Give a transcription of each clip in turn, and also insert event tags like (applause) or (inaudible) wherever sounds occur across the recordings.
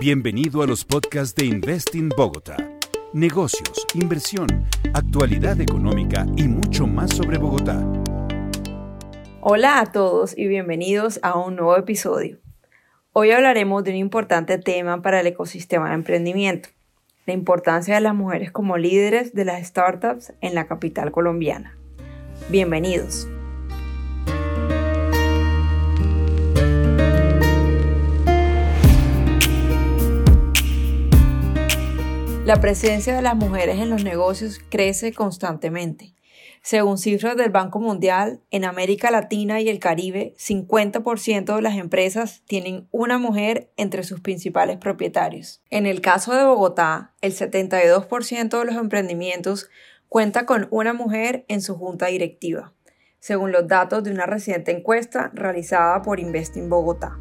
Bienvenido a los podcasts de Investing Bogotá. Negocios, inversión, actualidad económica y mucho más sobre Bogotá. Hola a todos y bienvenidos a un nuevo episodio. Hoy hablaremos de un importante tema para el ecosistema de emprendimiento, la importancia de las mujeres como líderes de las startups en la capital colombiana. Bienvenidos. La presencia de las mujeres en los negocios crece constantemente. Según cifras del Banco Mundial, en América Latina y el Caribe, 50% de las empresas tienen una mujer entre sus principales propietarios. En el caso de Bogotá, el 72% de los emprendimientos cuenta con una mujer en su junta directiva, según los datos de una reciente encuesta realizada por Investing Bogotá.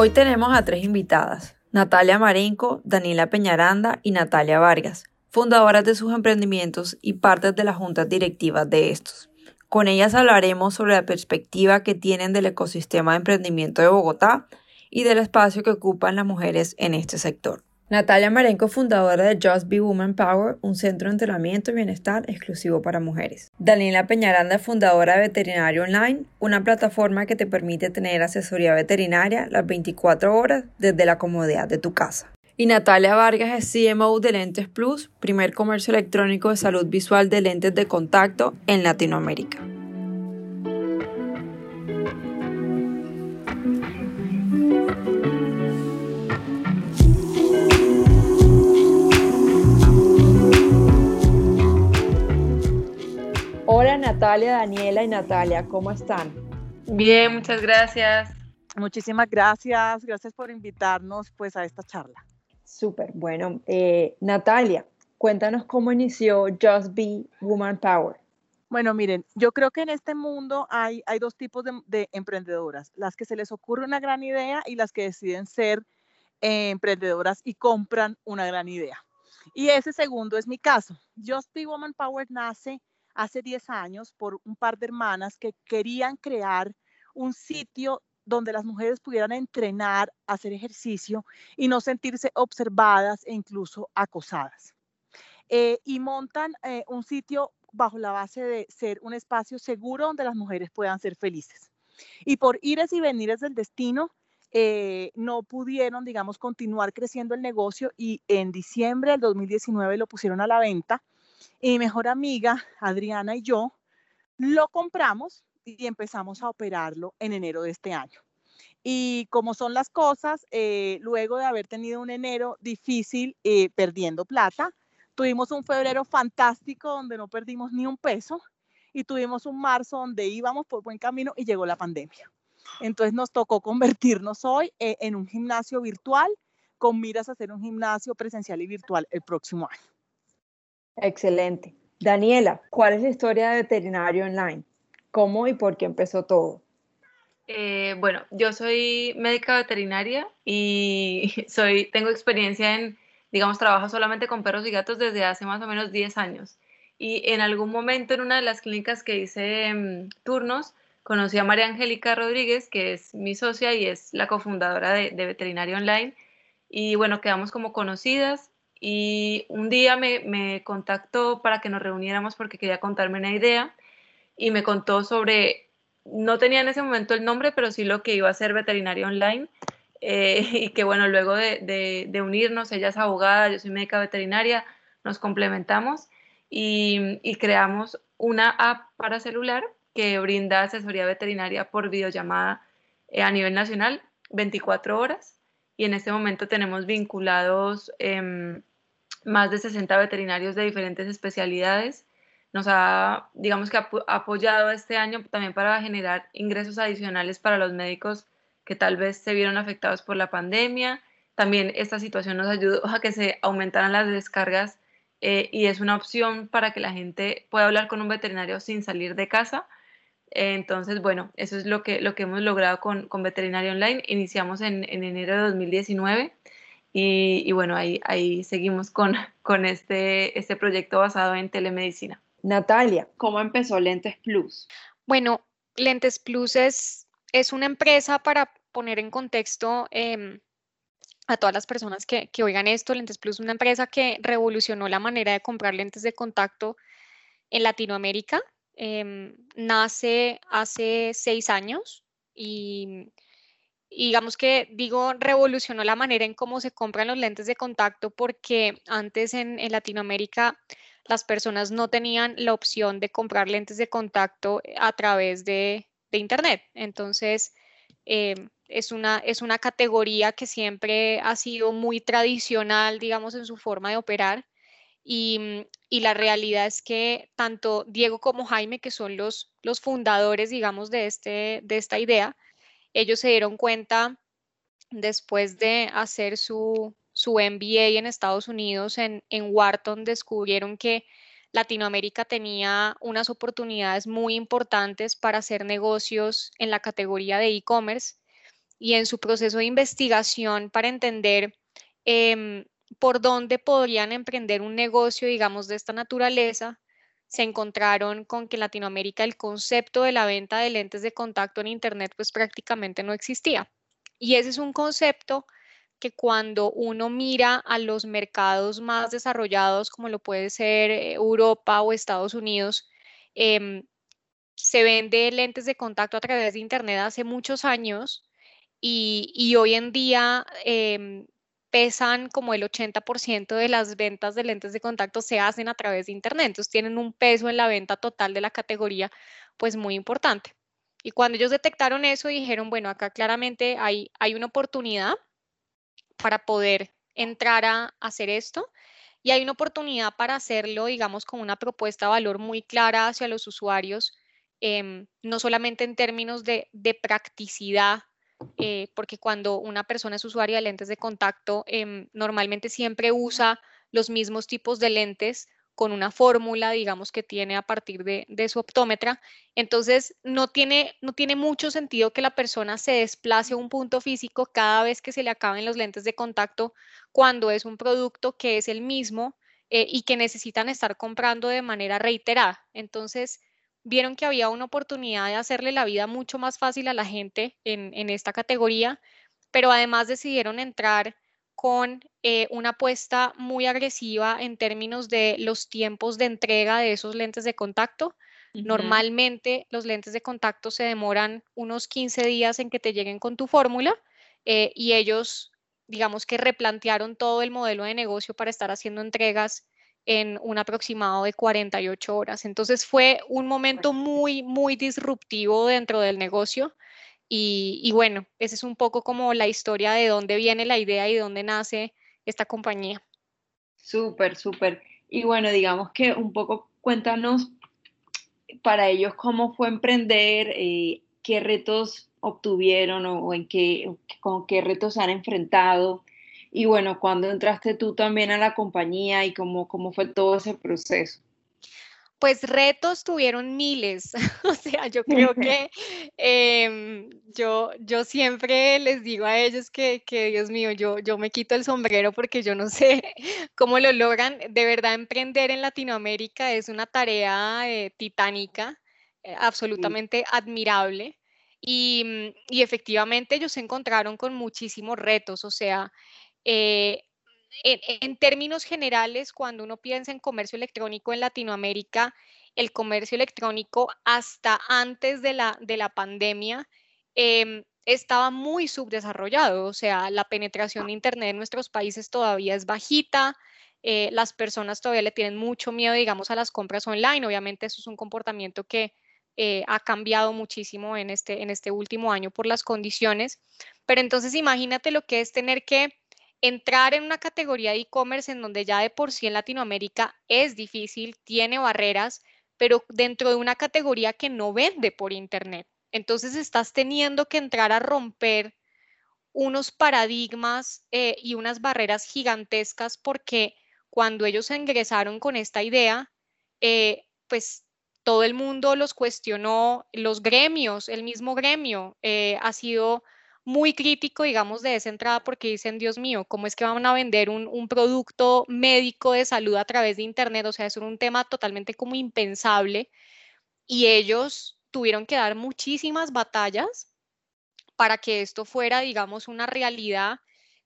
Hoy tenemos a tres invitadas, Natalia Marenco, Daniela Peñaranda y Natalia Vargas, fundadoras de sus emprendimientos y partes de las juntas directivas de estos. Con ellas hablaremos sobre la perspectiva que tienen del ecosistema de emprendimiento de Bogotá y del espacio que ocupan las mujeres en este sector. Natalia Marenco, fundadora de Just Be Woman Power, un centro de entrenamiento y bienestar exclusivo para mujeres. Daniela Peñaranda, fundadora de Veterinario Online, una plataforma que te permite tener asesoría veterinaria las 24 horas desde la comodidad de tu casa. Y Natalia Vargas es CMO de Lentes Plus, primer comercio electrónico de salud visual de lentes de contacto en Latinoamérica. Hola Natalia, Daniela y Natalia, ¿cómo están? Bien, muchas gracias. Muchísimas gracias, gracias por invitarnos pues a esta charla. Súper, bueno, eh, Natalia, cuéntanos cómo inició Just Be Woman Power. Bueno, miren, yo creo que en este mundo hay, hay dos tipos de, emprendedoras, las que se les ocurre una gran idea y las que deciden ser eh, emprendedoras y compran una gran idea. Y ese segundo es mi caso. Just Be Woman Power nace hace 10 años por un par de hermanas que querían crear un sitio donde las mujeres pudieran entrenar, hacer ejercicio y no sentirse observadas e incluso acosadas. Eh, y montan eh, un sitio bajo la base de ser un espacio seguro donde las mujeres puedan ser felices. Y por ires y venires del destino, eh, no pudieron, digamos, continuar creciendo el negocio y en diciembre del 2019 lo pusieron a la venta y mi mejor amiga, Adriana y yo, lo compramos y empezamos a operarlo en enero de este año. Y como son las cosas, eh, luego de haber tenido un enero difícil eh, perdiendo plata, tuvimos un febrero fantástico donde no perdimos ni un peso y tuvimos un marzo donde íbamos por buen camino y llegó la pandemia. Entonces nos tocó convertirnos hoy eh, en un gimnasio virtual con miras a hacer un gimnasio presencial y virtual el próximo año. Excelente. Daniela, ¿cuál es la historia de Veterinario Online? ¿Cómo y por qué empezó todo? Eh, bueno, yo soy médica veterinaria y (laughs) soy, tengo experiencia en, digamos, trabajo solamente con perros y gatos desde hace más o menos 10 años. Y en algún momento en una de las clínicas que hice mm, turnos, conocí a María Angélica Rodríguez, que es mi socia y es la cofundadora de, de Veterinario Online. Y bueno, quedamos como conocidas y un día me, contactó para que nos reuniéramos porque quería contarme una idea y me contó sobre, no tenía en ese momento el nombre, pero sí lo que iba a ser veterinario online. Eh, (laughs) y que bueno, luego de, unirnos, ella es abogada, yo soy médica veterinaria, nos complementamos y, creamos una app para celular que brinda asesoría veterinaria por videollamada eh, a nivel nacional 24 horas y en este momento tenemos vinculados em, más de 60 veterinarios de diferentes especialidades. Nos ha, digamos que ha apoyado este año también para generar ingresos adicionales para los médicos que tal vez se vieron afectados por la pandemia. También esta situación nos ayudó a que se aumentaran las descargas eh, y es una opción para que la gente pueda hablar con un veterinario sin salir de casa. entonces, bueno, eso es lo que, lo que hemos logrado con, con Veterinario Online. Iniciamos en, en enero de 2019 Y, bueno, ahí, ahí seguimos con, (laughs) con este, este proyecto basado en telemedicina. Natalia, ¿cómo empezó Lentes Plus? Bueno, Lentes Plus es, es una empresa para poner en contexto em, a todas las personas que, que, oigan esto. Lentes Plus es una empresa que revolucionó la manera de comprar lentes de contacto en Latinoamérica. Em, nace hace seis años y, digamos que digo revolucionó la manera en cómo se compran los lentes de contacto porque antes en, Latinoamérica las personas no tenían la opción de comprar lentes de contacto a través de, Internet. Entonces, em, es una, es una categoría que siempre ha sido muy tradicional, digamos, en su forma de operar. Mm, y, la realidad es que tanto Diego como Jaime, que son los, los fundadores, digamos, de, este, de esta idea, ellos se dieron cuenta después de hacer su, su MBA en Estados Unidos, en, en Wharton, descubrieron que Latinoamérica tenía unas oportunidades muy importantes para hacer negocios en la categoría de e-commerce y en su proceso de investigación para entender em, por dónde podrían emprender un negocio, digamos, de esta naturaleza, se encontraron con que en Latinoamérica el concepto de la venta de lentes de contacto en Internet pues prácticamente no existía. Y ese es un concepto que cuando uno mira a los mercados más desarrollados, como lo puede ser eh, Europa o Estados Unidos, em, se vende lentes de contacto a través de Internet hace muchos años y, hoy en día em, pesan como el 80% de las ventas de lentes de contacto se hacen a través de Internet. Entonces tienen un peso en la venta total de la categoría pues muy importante. Y cuando ellos detectaron eso, dijeron, bueno, acá claramente hay, hay una oportunidad para poder entrar a hacer esto y hay una oportunidad para hacerlo, digamos, con una propuesta de valor muy clara hacia los usuarios, em, no solamente en términos de, de practicidad eh, porque cuando una persona es usuaria de lentes de contacto, em, normalmente siempre usa los mismos tipos de lentes con una fórmula, digamos, que tiene a partir de, su optómetra. Entonces, no tiene, no tiene mucho sentido que la persona se desplace a un punto físico cada vez que se le acaben los lentes de contacto cuando es un producto que es el mismo eh, y que necesitan estar comprando de manera reiterada. Entonces, vieron que había una oportunidad de hacerle la vida mucho más fácil a la gente en, esta categoría, pero además decidieron entrar con eh, una apuesta muy agresiva en términos de los tiempos de entrega de esos lentes de contacto. Normalmente los lentes de contacto se demoran unos 15 días en que te lleguen con tu fórmula eh, y ellos, digamos que replantearon todo el modelo de negocio para estar haciendo entregas en un aproximado de 48 horas. Entonces fue un momento muy, muy disruptivo dentro del negocio. Y, bueno, esa es un poco como la historia de dónde viene la idea y dónde nace esta compañía. Súper, súper. Y bueno, digamos que un poco cuéntanos para ellos cómo fue emprender, eh, qué retos obtuvieron o, en qué, con qué retos han enfrentado y bueno, cuando entraste tú también a la compañía y cómo, cómo fue todo ese proceso? Pues retos tuvieron miles, (laughs) o sea, yo creo (laughs) que em, yo, yo siempre les digo a ellos que, que, Dios mío, yo, yo me quito el sombrero porque yo no sé (laughs) cómo lo logran. De verdad, emprender en Latinoamérica es una tarea eh, titánica, eh, absolutamente admirable. Y, y efectivamente ellos se encontraron con muchísimos retos, o sea, eh, en, términos generales, cuando uno piensa en comercio electrónico en Latinoamérica, el comercio electrónico hasta antes de la, de la pandemia em, estaba muy subdesarrollado, o sea, la penetración de Internet en nuestros países todavía es bajita, eh, las personas todavía le tienen mucho miedo, digamos, a las compras online, obviamente eso es un comportamiento que eh, ha cambiado muchísimo en este, en este último año por las condiciones, pero entonces imagínate lo que es tener que entrar en una categoría de e-commerce en donde ya de por sí en Latinoamérica es difícil, tiene barreras, pero dentro de una categoría que no vende por Internet. Entonces estás teniendo que entrar a romper unos paradigmas eh, y unas barreras gigantescas porque cuando ellos ingresaron con esta idea, eh, pues todo el mundo los cuestionó, los gremios, el mismo gremio eh, ha sido muy crítico, digamos, de esa entrada porque dicen, Dios mío, ¿cómo es que van a vender un, un producto médico de salud a través de Internet? O sea, es un tema totalmente como impensable y ellos tuvieron que dar muchísimas batallas para que esto fuera, digamos, una realidad.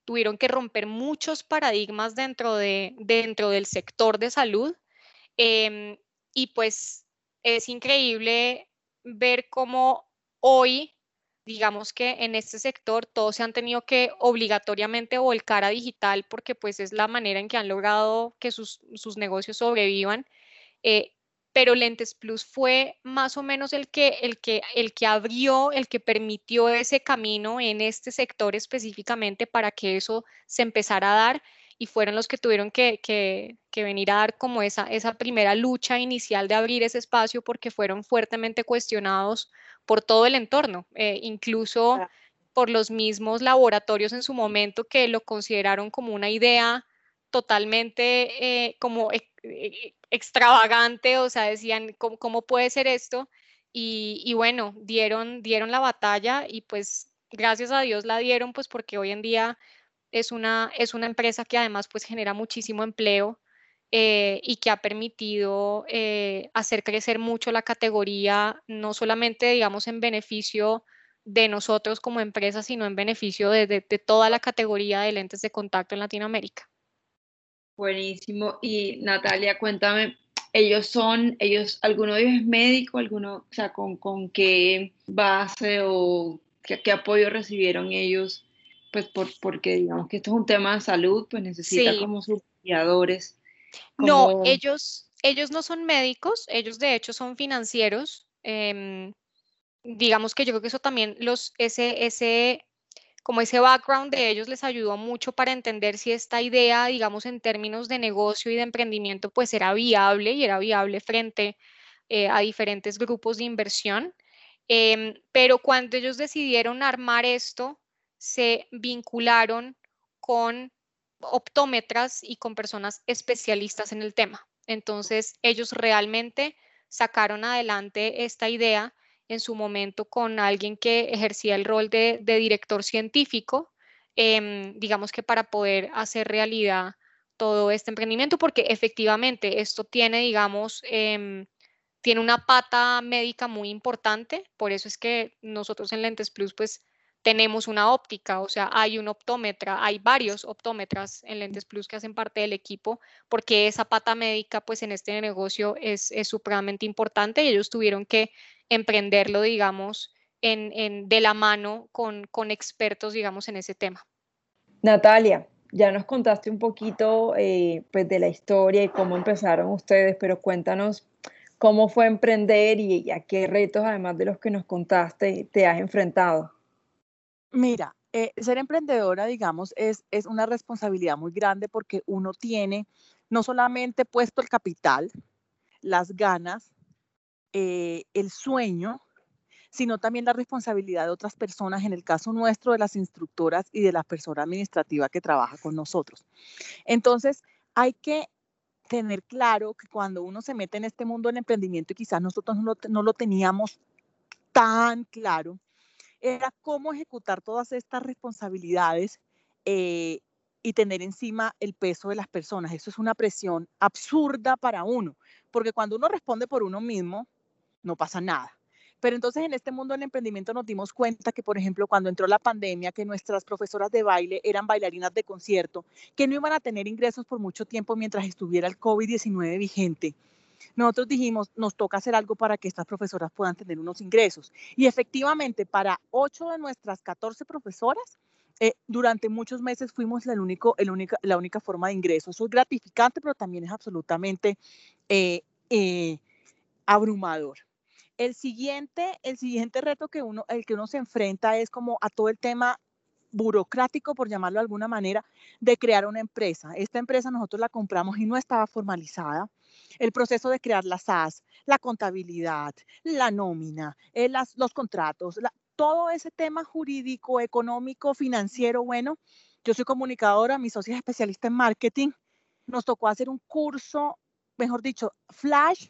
Tuvieron que romper muchos paradigmas dentro, de, dentro del sector de salud. Em, y pues es increíble ver cómo hoy, digamos que en este sector todos se han tenido que obligatoriamente volcar a digital porque pues es la manera en que han logrado que sus, sus negocios sobrevivan. Eh, pero Lentes Plus fue más o menos el que, el, que, el que abrió, el que permitió ese camino en este sector específicamente para que eso se empezara a dar y fueron los que tuvieron que, que, que, venir a dar como esa, esa primera lucha inicial de abrir ese espacio porque fueron fuertemente cuestionados por todo el entorno, eh, incluso por los mismos laboratorios en su momento que lo consideraron como una idea totalmente eh, como eh, extravagante, o sea, decían, ¿cómo, puede ser esto? Y, bueno, dieron, dieron la batalla y pues gracias a Dios la dieron, pues porque hoy en día es una, es una empresa que además pues genera muchísimo empleo eh, y que ha permitido eh, hacer crecer mucho la categoría, no solamente digamos en beneficio de nosotros como empresa, sino en beneficio de toda la categoría de lentes de contacto en Latinoamérica. Buenísimo. Y Natalia, cuéntame, ellos son, ellos, alguno de ellos es médico, alguno, o sea, con, con qué base o qué, apoyo recibieron ellos, pues por, porque digamos que esto es un tema de salud, pues necesita como sus guiadores. No, ellos, ellos no son médicos, ellos de hecho son financieros. Em, digamos que yo creo que eso también los, ese, ese como ese background de ellos les ayudó mucho para entender si esta idea, digamos, en términos de negocio y de emprendimiento, pues era viable y era viable frente eh, a diferentes grupos de inversión. Em, pero cuando ellos decidieron armar esto, se vincularon con optómetras y con personas especialistas en el tema. Entonces, ellos realmente sacaron adelante esta idea en su momento con alguien que ejercía el rol de, director científico, em, digamos que para poder hacer realidad todo este emprendimiento, porque efectivamente esto tiene, digamos, em, tiene una pata médica muy importante, por eso es que nosotros en Lentes Plus, pues tenemos una óptica, o sea, hay un optómetra, hay varios optómetras en Lentes Plus que hacen parte del equipo, porque esa pata médica, pues en este negocio es, supremamente importante y ellos tuvieron que emprenderlo, digamos, en, de la mano con, con, expertos, digamos, en ese tema. Natalia, ya nos contaste un poquito eh, pues de la historia y cómo empezaron ustedes, pero cuéntanos cómo fue emprender y, a qué retos, además de los que nos contaste, te has enfrentado. Mira, eh, ser emprendedora, digamos, es, es una responsabilidad muy grande porque uno tiene no solamente puesto el capital, las ganas, eh, el sueño, sino también la responsabilidad de otras personas, en el caso nuestro de las instructoras y de la persona administrativa que trabaja con nosotros. Entonces, hay que tener claro que cuando uno se mete en este mundo del emprendimiento y quizás nosotros no lo, teníamos tan claro, era cómo ejecutar todas estas responsabilidades eh, y tener encima el peso de las personas. Eso es una presión absurda para uno, porque cuando uno responde por uno mismo, no pasa nada. Pero entonces en este mundo del emprendimiento nos dimos cuenta que, por ejemplo, cuando entró la pandemia, que nuestras profesoras de baile eran bailarinas de concierto, que no iban a tener ingresos por mucho tiempo mientras estuviera el COVID-19 vigente. Nosotros dijimos, nos toca hacer algo para que estas profesoras puedan tener unos ingresos. Y efectivamente, para ocho de nuestras 14 profesoras, eh, durante muchos meses fuimos el única, la única forma de ingreso. Eso es gratificante, pero también es absolutamente eh, eh, abrumador. El siguiente, el siguiente reto que uno, el que uno se enfrenta es como a todo el tema burocrático, por llamarlo de alguna manera, de crear una empresa. Esta empresa nosotros la compramos y no estaba formalizada. El proceso de crear las SAS, la contabilidad, la nómina, eh, los contratos, todo ese tema jurídico, económico, financiero, bueno, yo soy comunicadora, mi socia es especialista en marketing. Nos tocó hacer un curso, mejor dicho, flash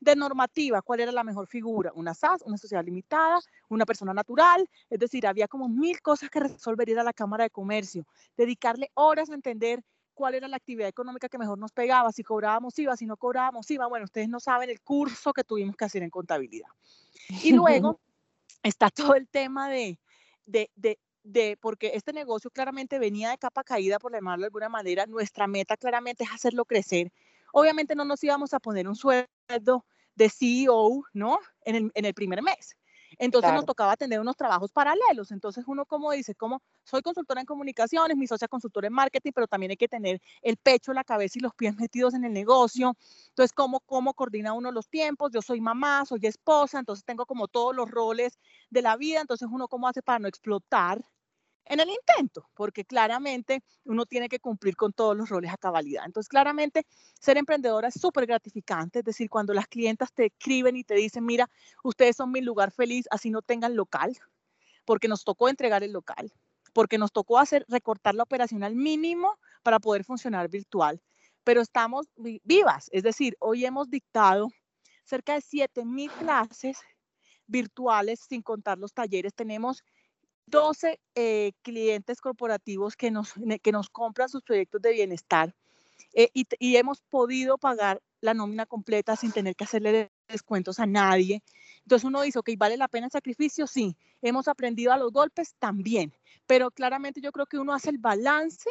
De normativa, ¿cuál era la mejor figura? Una SAS, una sociedad limitada, una persona natural, es decir, había como mil cosas que resolver ir a la Cámara de Comercio, dedicarle horas a entender cuál era la actividad económica que mejor nos pegaba, si cobrábamos IVA, si no cobrábamos IVA. Bueno, ustedes no saben el curso que tuvimos que hacer en contabilidad. Y luego (laughs) está todo el tema de, de, de, de, porque este negocio claramente venía de capa caída, por llamarlo de alguna manera. Nuestra meta claramente es hacerlo crecer. Obviamente no nos íbamos a poner un sueldo de CEO, ¿no? En el, en el primer mes. Entonces nos tocaba tener unos trabajos paralelos. Entonces uno como dice, como soy consultora en comunicaciones, mi socia consultora en marketing, pero también hay que tener el pecho, la cabeza y los pies (laughs) metidos en el negocio. Entonces, ¿cómo, cómo coordina uno los tiempos? Yo soy mamá, soy esposa, entonces tengo como todos los roles de la vida. Entonces uno cómo hace para no explotar en el intento, porque claramente uno tiene que cumplir con todos los roles a cabalidad. Entonces, claramente, ser emprendedora es súper gratificante, es decir, cuando las clientas te escriben y te dicen, mira, ustedes son mi lugar feliz, así no tengan local, porque nos tocó entregar el local, porque nos tocó hacer, recortar la operación al mínimo para poder funcionar virtual, pero estamos vivas, es decir, hoy hemos dictado cerca de 7.000 clases virtuales, sin contar los talleres, tenemos 12 eh, clientes corporativos que nos, que nos compran sus proyectos de bienestar eh, y, y, hemos podido pagar la nómina completa sin tener que hacerle descuentos a nadie. Entonces uno dice, ok, ¿vale la pena el sacrificio? Sí. ¿Hemos aprendido a los golpes? También. Pero claramente yo creo que uno hace el balance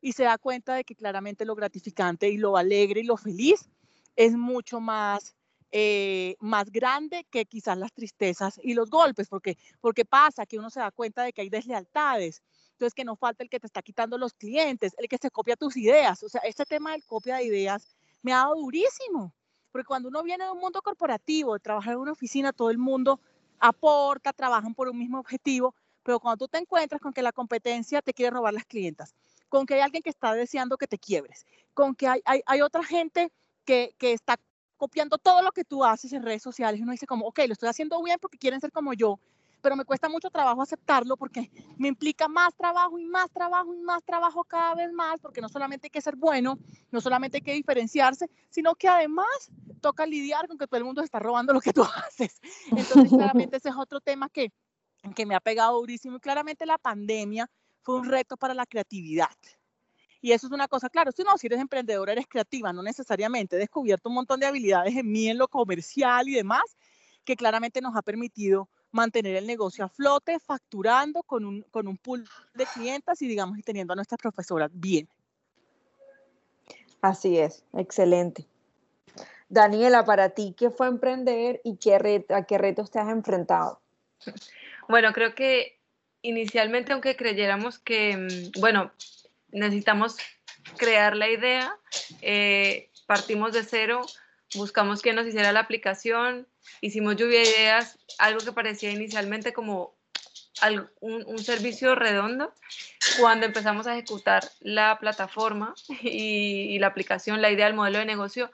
y se da cuenta de que claramente lo gratificante y lo alegre y lo feliz es mucho más eh, más grande que quizás las tristezas y los golpes, porque, porque pasa que uno se da cuenta de que hay deslealtades. Entonces, que no falta el que te está quitando los clientes, el que se copia tus ideas. O sea, este tema del copia de ideas me ha dado durísimo, porque cuando uno viene de un mundo corporativo, de trabajar en una oficina, todo el mundo aporta, trabajan por un mismo objetivo, pero cuando tú te encuentras con que la competencia te quiere robar las clientas, con que hay alguien que está deseando que te quiebres, con que hay, hay, hay otra gente que, que está copiando todo lo que tú haces en redes sociales. Uno dice como, ok, lo estoy haciendo bien porque quieren ser como yo, pero me cuesta mucho trabajo aceptarlo porque me implica más trabajo y más trabajo y más trabajo cada vez más, porque no solamente hay que ser bueno, no solamente hay que diferenciarse, sino que además toca lidiar con que todo el mundo está robando lo que tú (laughs) haces. Entonces, claramente ese es otro tema que, que me ha pegado durísimo y claramente la pandemia fue un reto para la creatividad. Y eso es una cosa, claro, si no, si eres emprendedora, eres creativa, no necesariamente. He descubierto un montón de habilidades en mí, en lo comercial y demás, que claramente nos ha permitido mantener el negocio a flote, facturando con un, con un pool de clientas y, digamos, y teniendo a nuestras profesoras bien. Así es, excelente. Daniela, para ti, ¿qué fue emprender y qué a qué retos te has enfrentado? Bueno, creo que inicialmente, aunque creyéramos que, mm, bueno, necesitamos crear la idea, eh, partimos de cero, buscamos que nos hiciera la aplicación, hicimos lluvia de ideas, algo que parecía inicialmente como un, servicio redondo. Cuando empezamos a ejecutar la plataforma (laughs) y, la aplicación, la idea, el modelo de negocio,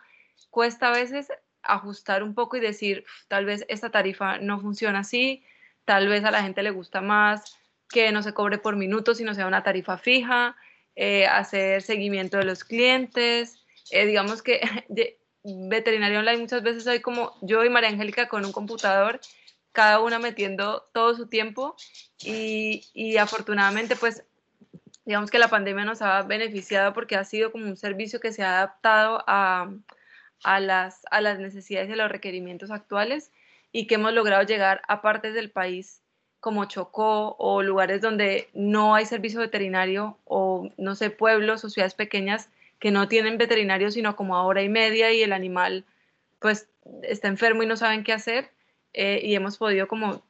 cuesta a veces ajustar un poco y decir, tal vez esta tarifa no funciona así, tal vez a la gente le gusta más que no se cobre por minutos, sino sea una tarifa fija, eh, hacer seguimiento de los clientes. Eh, digamos que (laughs) veterinaria online muchas veces soy como yo y María Angélica con un computador, cada una metiendo todo su tiempo y, y afortunadamente pues digamos que la pandemia nos ha beneficiado porque ha sido como un servicio que se ha adaptado a, a, las, a las necesidades y a los requerimientos actuales y que hemos logrado llegar a partes del país como Chocó o lugares donde no hay servicio veterinario o, no sé, pueblos o ciudades pequeñas que no tienen veterinario sino como a hora y media y el animal pues está enfermo y no saben qué hacer eh, y hemos podido como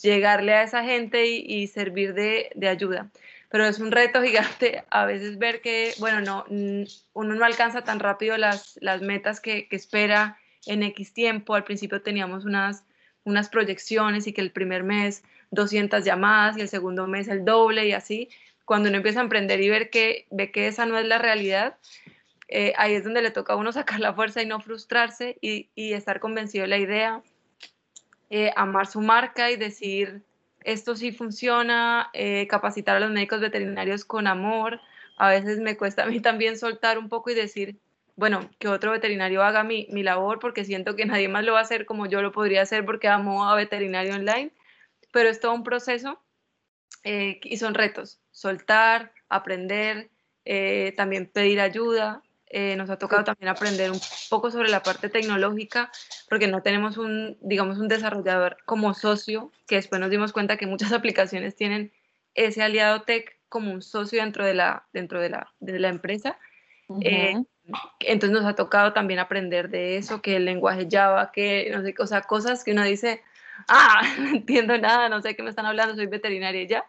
llegarle a esa gente y, servir de, ayuda. Pero es un reto (laughs) gigante a veces ver que, bueno, no, uno no alcanza tan rápido las, las metas que, que espera en X tiempo. Al principio teníamos unas unas proyecciones y que el primer mes 200 llamadas y el segundo mes el doble y así. Cuando uno empieza a emprender y ver que, ve que esa no es la realidad, eh, ahí es donde le toca a uno (laughs) sacar la fuerza y no frustrarse y, estar convencido de la idea, eh, amar su marca y decir, esto sí funciona, eh, capacitar a los médicos veterinarios con amor. A veces me cuesta a mí también soltar un poco y decir, bueno, que otro veterinario haga mi, mi, labor porque siento que nadie más lo va a hacer como yo lo podría hacer porque amo a veterinario online, pero es todo un proceso eh, y son retos, soltar, aprender, eh, también pedir ayuda. Eh, nos ha tocado también aprender un poco sobre la parte tecnológica porque no tenemos un, digamos, un desarrollador como socio, que después nos dimos cuenta que muchas (laughs) aplicaciones tienen ese aliado tech como un socio dentro de la, dentro de la, de la empresa. Entonces nos ha tocado también aprender de eso, que el lenguaje Java, que no sé, o sea, cosas que uno dice, ah, (laughs) no entiendo nada, no sé qué me están hablando, soy veterinaria ya.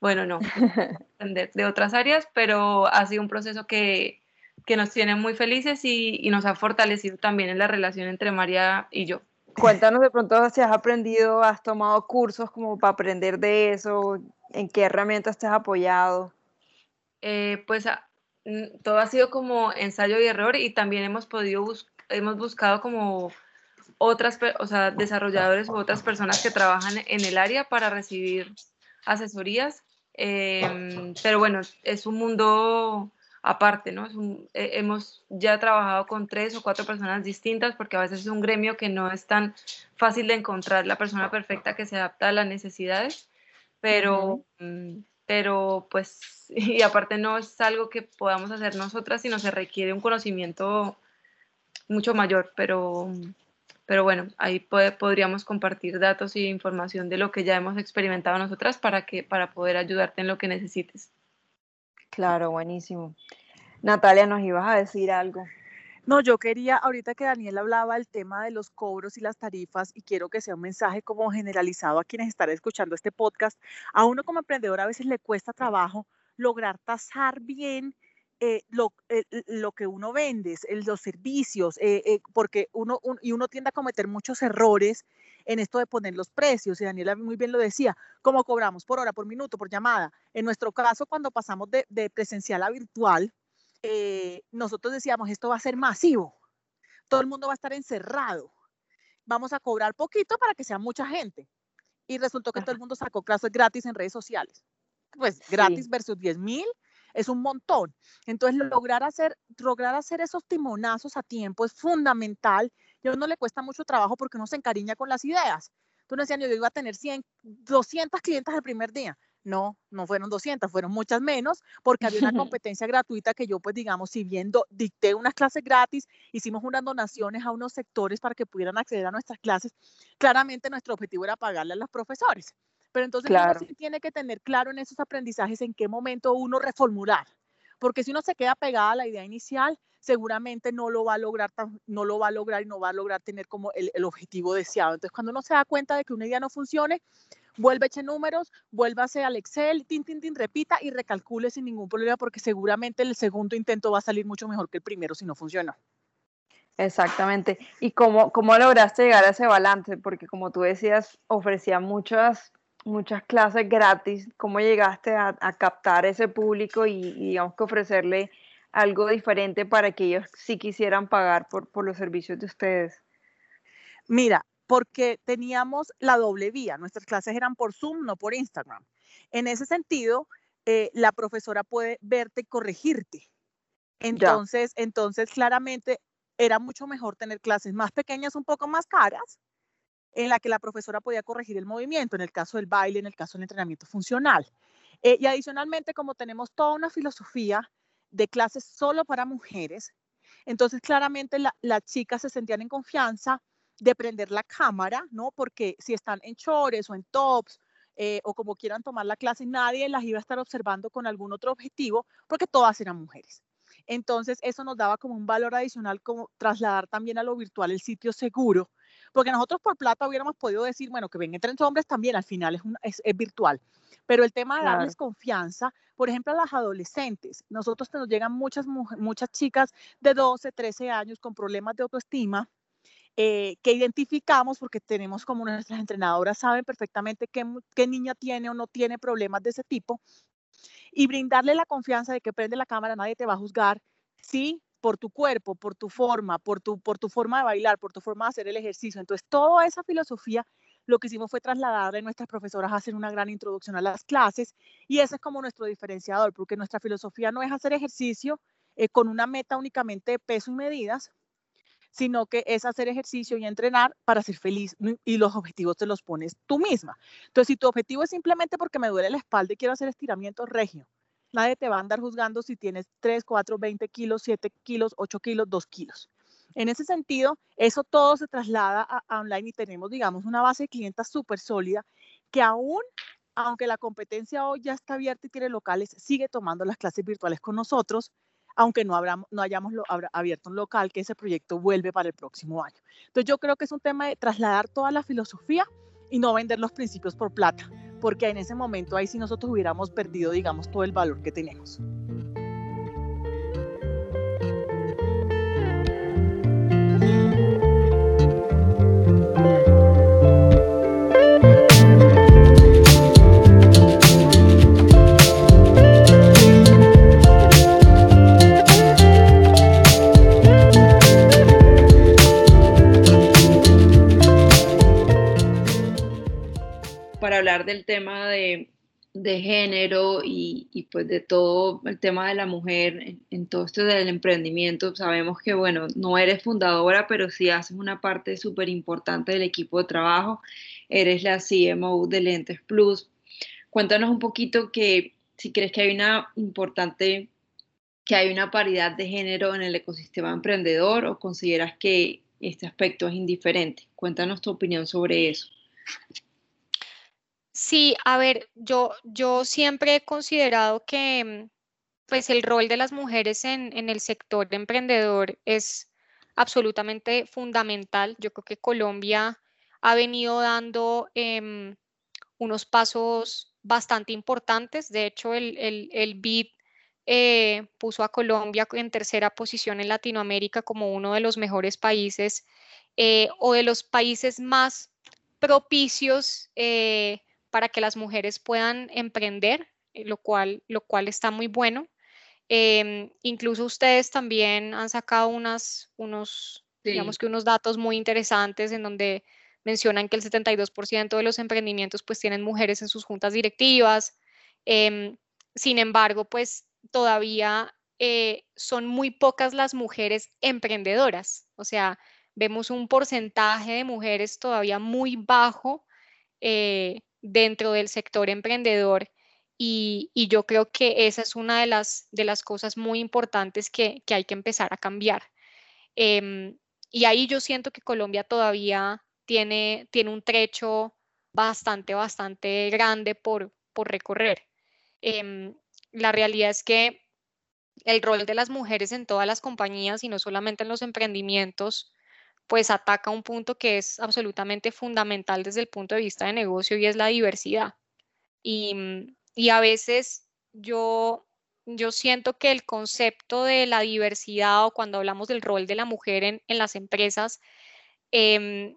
Bueno, no, (laughs) de, de otras áreas, pero ha sido un proceso que, que nos tiene muy felices y, y, nos ha fortalecido también en la relación entre María y yo. Cuéntanos de pronto si has aprendido, has tomado cursos como para aprender de eso, en qué herramientas te has apoyado. Eh, pues todo ha sido como ensayo y error y también hemos podido bus hemos buscado como otras, o sea, desarrolladores u otras personas que trabajan en el área para recibir asesorías. Em, pero bueno, es un mundo aparte, ¿no? hemos ya trabajado con tres o cuatro personas distintas porque a veces es un gremio que no es tan fácil de encontrar la persona perfecta que se adapta a las necesidades, pero, uh pero pues, (laughs) y aparte no es algo que podamos hacer nosotras, sino se requiere un conocimiento mucho mayor, pero, pero bueno, ahí podríamos compartir datos y información de lo que ya hemos experimentado nosotras para, que, para poder ayudarte en lo que necesites. Claro, buenísimo. Natalia, nos ibas a decir algo. No, yo quería, ahorita que Daniel hablaba del tema de los cobros y las tarifas, y quiero que sea un mensaje como generalizado a quienes están escuchando este podcast, a uno como emprendedor a veces le cuesta trabajo lograr tasar bien eh, lo, eh, lo, que uno vende, los servicios, eh, porque uno, y uno tiende a cometer muchos errores en esto de poner los precios, y Daniela muy bien lo decía, ¿cómo cobramos? Por hora, por minuto, por llamada. En nuestro caso, cuando pasamos de, de presencial a virtual, eh, nosotros decíamos, esto va a ser masivo, todo el mundo va a estar encerrado, vamos a cobrar poquito para que sea mucha gente. Y resultó que todo el mundo sacó clases gratis en redes sociales. Pues gratis versus 10 mil es un montón. Entonces, lograr hacer, lograr hacer esos timonazos a tiempo es fundamental y a uno le cuesta mucho trabajo porque uno se encariña con las ideas. Tú no decías, yo iba a tener 100, 200 clientes el primer día. No, no fueron 200, fueron muchas menos, porque había una (laughs) competencia gratuita que yo, pues digamos, si viendo, dicté unas clases gratis, hicimos unas donaciones a unos sectores para que pudieran acceder a nuestras clases, claramente nuestro objetivo era pagarle a los profesores. Pero entonces uno sí tiene que tener claro en esos aprendizajes en qué momento uno reformular, porque si uno se queda pegada a la idea inicial, seguramente no lo va a lograr, no lo va a lograr y no va a lograr tener como el, el objetivo deseado. Entonces, cuando uno se da cuenta de que una idea no funcione, vuelve a echar números, vuélvase al Excel, tin, tin, tin, repita y recalcule sin ningún problema porque seguramente el segundo intento va a salir mucho mejor que el primero si no funcionó. Exactamente. ¿Y cómo, cómo lograste llegar a ese balance? Porque como tú decías, ofrecía muchas, muchas clases gratis. ¿Cómo llegaste a, captar ese público y, y, digamos que ofrecerle algo diferente para que ellos sí quisieran pagar por, por los servicios de ustedes? Mira, porque teníamos la doble vía. Nuestras clases eran por Zoom, no por Instagram. En ese sentido, eh, la profesora puede verte y corregirte. Entonces, entonces, claramente era mucho mejor tener clases más pequeñas, un poco más caras, en la que la profesora podía corregir el movimiento, en el caso del baile, en el caso del entrenamiento funcional. Eh, y adicionalmente, como tenemos toda una filosofía de clases solo para mujeres, entonces claramente las chicas se sentían en confianza de prender la cámara, ¿no? Porque si están en chores o en tops eh, o como quieran tomar la clase, nadie las iba a estar observando con algún otro objetivo porque todas eran mujeres. Entonces, eso nos daba como un valor adicional, como trasladar también a lo virtual el sitio seguro, porque nosotros por plata hubiéramos podido decir, bueno, que vengan tres hombres también, al final es, es, virtual. Pero el tema de darles confianza, por ejemplo, a las adolescentes, nosotros nos llegan muchas, muchas chicas de 12, 13 años con problemas de autoestima, eh, que identificamos porque tenemos como nuestras entrenadoras saben perfectamente qué, niña tiene o no tiene problemas de ese tipo y brindarle la confianza de que prende la cámara, nadie te va a juzgar, sí, por tu cuerpo, por tu forma, por tu, por tu forma de bailar, por tu forma de hacer el ejercicio. Entonces, toda esa filosofía lo que hicimos fue trasladarle a nuestras profesoras a hacer una gran introducción a las clases y ese es como nuestro diferenciador, porque nuestra filosofía no es hacer ejercicio eh, con una meta únicamente de peso y medidas, sino que es hacer ejercicio y entrenar para ser feliz y los objetivos te los pones tú misma. Entonces, si tu objetivo es simplemente porque me duele la espalda y quiero hacer estiramiento regio, nadie te va a andar juzgando si tienes 3, 4, 20 kilos, 7 kilos, 8 kilos, 2 kilos. En ese sentido, eso todo se traslada a, online y tenemos, digamos, una base de clientes súper sólida que aún, aunque la competencia hoy ya está abierta y tiene locales, sigue tomando las clases virtuales con nosotros, aunque no, no hayamos abierto un local, que ese proyecto vuelve para el próximo año. Entonces yo creo que es un tema de trasladar toda la filosofía y no vender los principios por plata, porque en ese momento ahí sí nosotros hubiéramos perdido, digamos, todo el valor que tenemos. Hablar del tema de, género y, pues de todo el tema de la mujer en, todo esto del emprendimiento. Sabemos que, bueno, no eres fundadora, pero sí haces una parte súper importante del equipo de trabajo. Eres la CMO de Lentes Plus. Cuéntanos un poquito que si crees que hay una importante, que hay una paridad de género en el ecosistema emprendedor o consideras que este aspecto es indiferente. Cuéntanos tu opinión sobre eso. Sí, a ver, yo, yo siempre he considerado que mm, pues el rol de las mujeres en, el sector emprendedor es absolutamente fundamental. Yo creo que Colombia ha venido dando em, unos pasos bastante importantes. De hecho, el, el, BID eh, puso a Colombia en tercera posición en Latinoamérica como uno de los mejores países eh, o de los países más propicios eh, para que las mujeres puedan emprender, eh, lo cual, lo cual está muy bueno. Em, incluso ustedes también han sacado unas, unos, digamos que unos datos muy interesantes en donde mencionan que el 72% de los emprendimientos pues tienen mujeres en sus juntas directivas. Em, sin embargo, pues todavía eh, son muy pocas las mujeres emprendedoras. O sea, vemos un porcentaje de mujeres todavía muy bajo eh, dentro del sector emprendedor y, yo creo que esa es una de las, de las cosas muy importantes que, hay que empezar a cambiar. Em, y ahí yo siento que Colombia todavía tiene, tiene un trecho bastante, bastante grande por, por recorrer. Em, la realidad es que el rol de las mujeres en todas las compañías y no solamente en los emprendimientos pues ataca un punto que es absolutamente fundamental desde el punto de vista de negocio y es la diversidad. Y, mm, a veces yo, yo siento que el concepto de la diversidad o cuando hablamos del rol de la mujer en, las empresas, em,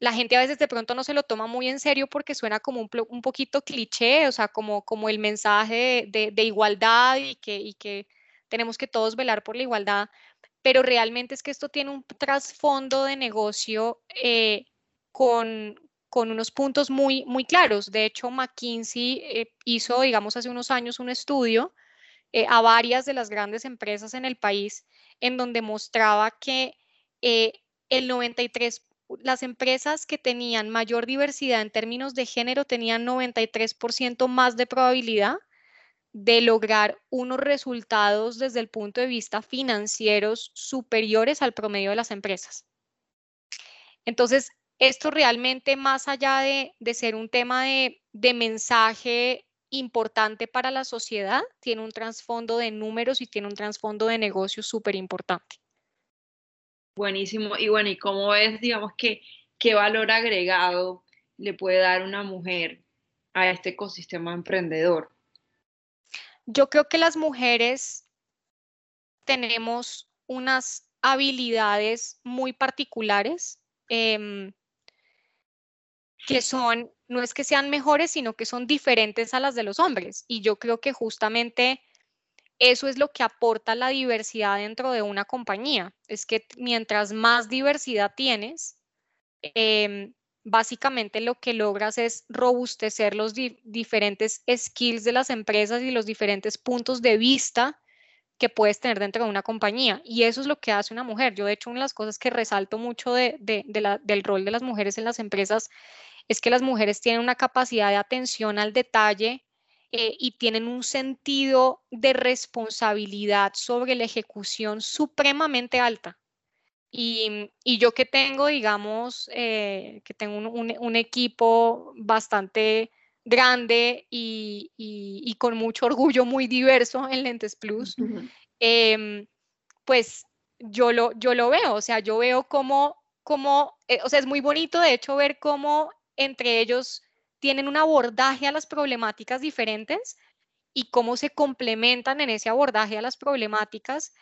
la gente a veces de pronto no se lo toma muy en serio porque suena como un, poquito cliché, o sea, como, como el mensaje de, igualdad y que, y que tenemos que todos velar por la igualdad, pero realmente es que esto tiene un trasfondo de negocio eh, con, unos puntos muy, muy claros. De hecho, McKinsey eh, hizo, digamos, hace unos años un estudio eh, a varias de las grandes empresas en el país en donde mostraba que el 93, las empresas que tenían mayor diversidad en términos de género tenían 93% más de probabilidad de lograr unos resultados desde el punto de vista financieros superiores al promedio de las empresas. Entonces, esto realmente, más allá de, ser un tema de, mensaje importante para la sociedad, tiene un trasfondo de números y tiene un trasfondo de negocios súper importante. Buenísimo. Y bueno, ¿y cómo es, digamos, que qué valor agregado le puede dar una mujer a este ecosistema emprendedor? Yo creo que las mujeres tenemos unas habilidades muy particulares em, que son, no es que sean mejores, sino que son diferentes a las de los hombres. Y yo creo que justamente eso es lo que aporta la diversidad dentro de una compañía. Es que mientras más diversidad tienes, em, básicamente lo que logras es robustecer los diferentes skills de las empresas y los diferentes puntos de vista que puedes tener dentro de una compañía. Y eso es lo que hace una mujer. Yo, de hecho, una de las cosas que resalto mucho de, del rol de las mujeres en las empresas es que las mujeres tienen una capacidad de atención al detalle eh, y tienen un sentido de responsabilidad sobre la ejecución supremamente alta. Y, yo que tengo, digamos, eh, que tengo un, equipo bastante grande y, con mucho (laughs) orgullo, muy diverso en Lentes Plus, em, pues yo lo, yo lo veo, o sea, yo veo cómo, cómo eh, o sea, es muy bonito de hecho ver cómo entre ellos tienen un abordaje a las problemáticas diferentes y cómo se complementan en ese abordaje a las problemáticas.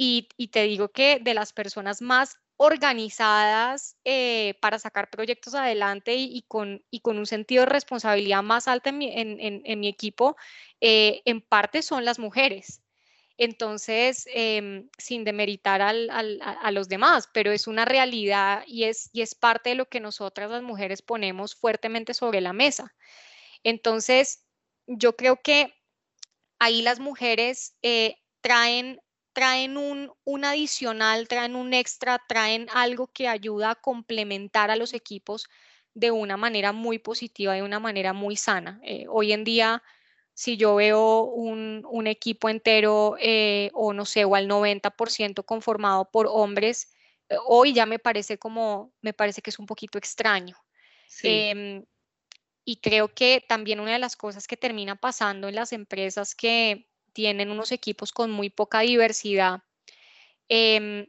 Y, te digo que de las personas más organizadas eh, para sacar proyectos adelante y, con, y con un sentido de responsabilidad más alta en mi, equipo, eh, en parte son las mujeres. Entonces, em, sin demeritar a los demás, pero es una realidad y es, y es parte de lo que nosotras las mujeres ponemos fuertemente sobre la mesa. Entonces, yo creo que ahí las mujeres eh, traen, traen un, un, adicional, traen un extra, traen algo que ayuda a complementar a los equipos de una manera muy positiva, de una manera muy sana. Eh, hoy en día si yo veo un, equipo entero eh, o no sé, o al 90% conformado por hombres, eh, hoy ya me parece como, me parece que es un poquito extraño. Em, y creo que también una de las cosas que termina pasando en las empresas que tienen unos equipos con muy poca diversidad em,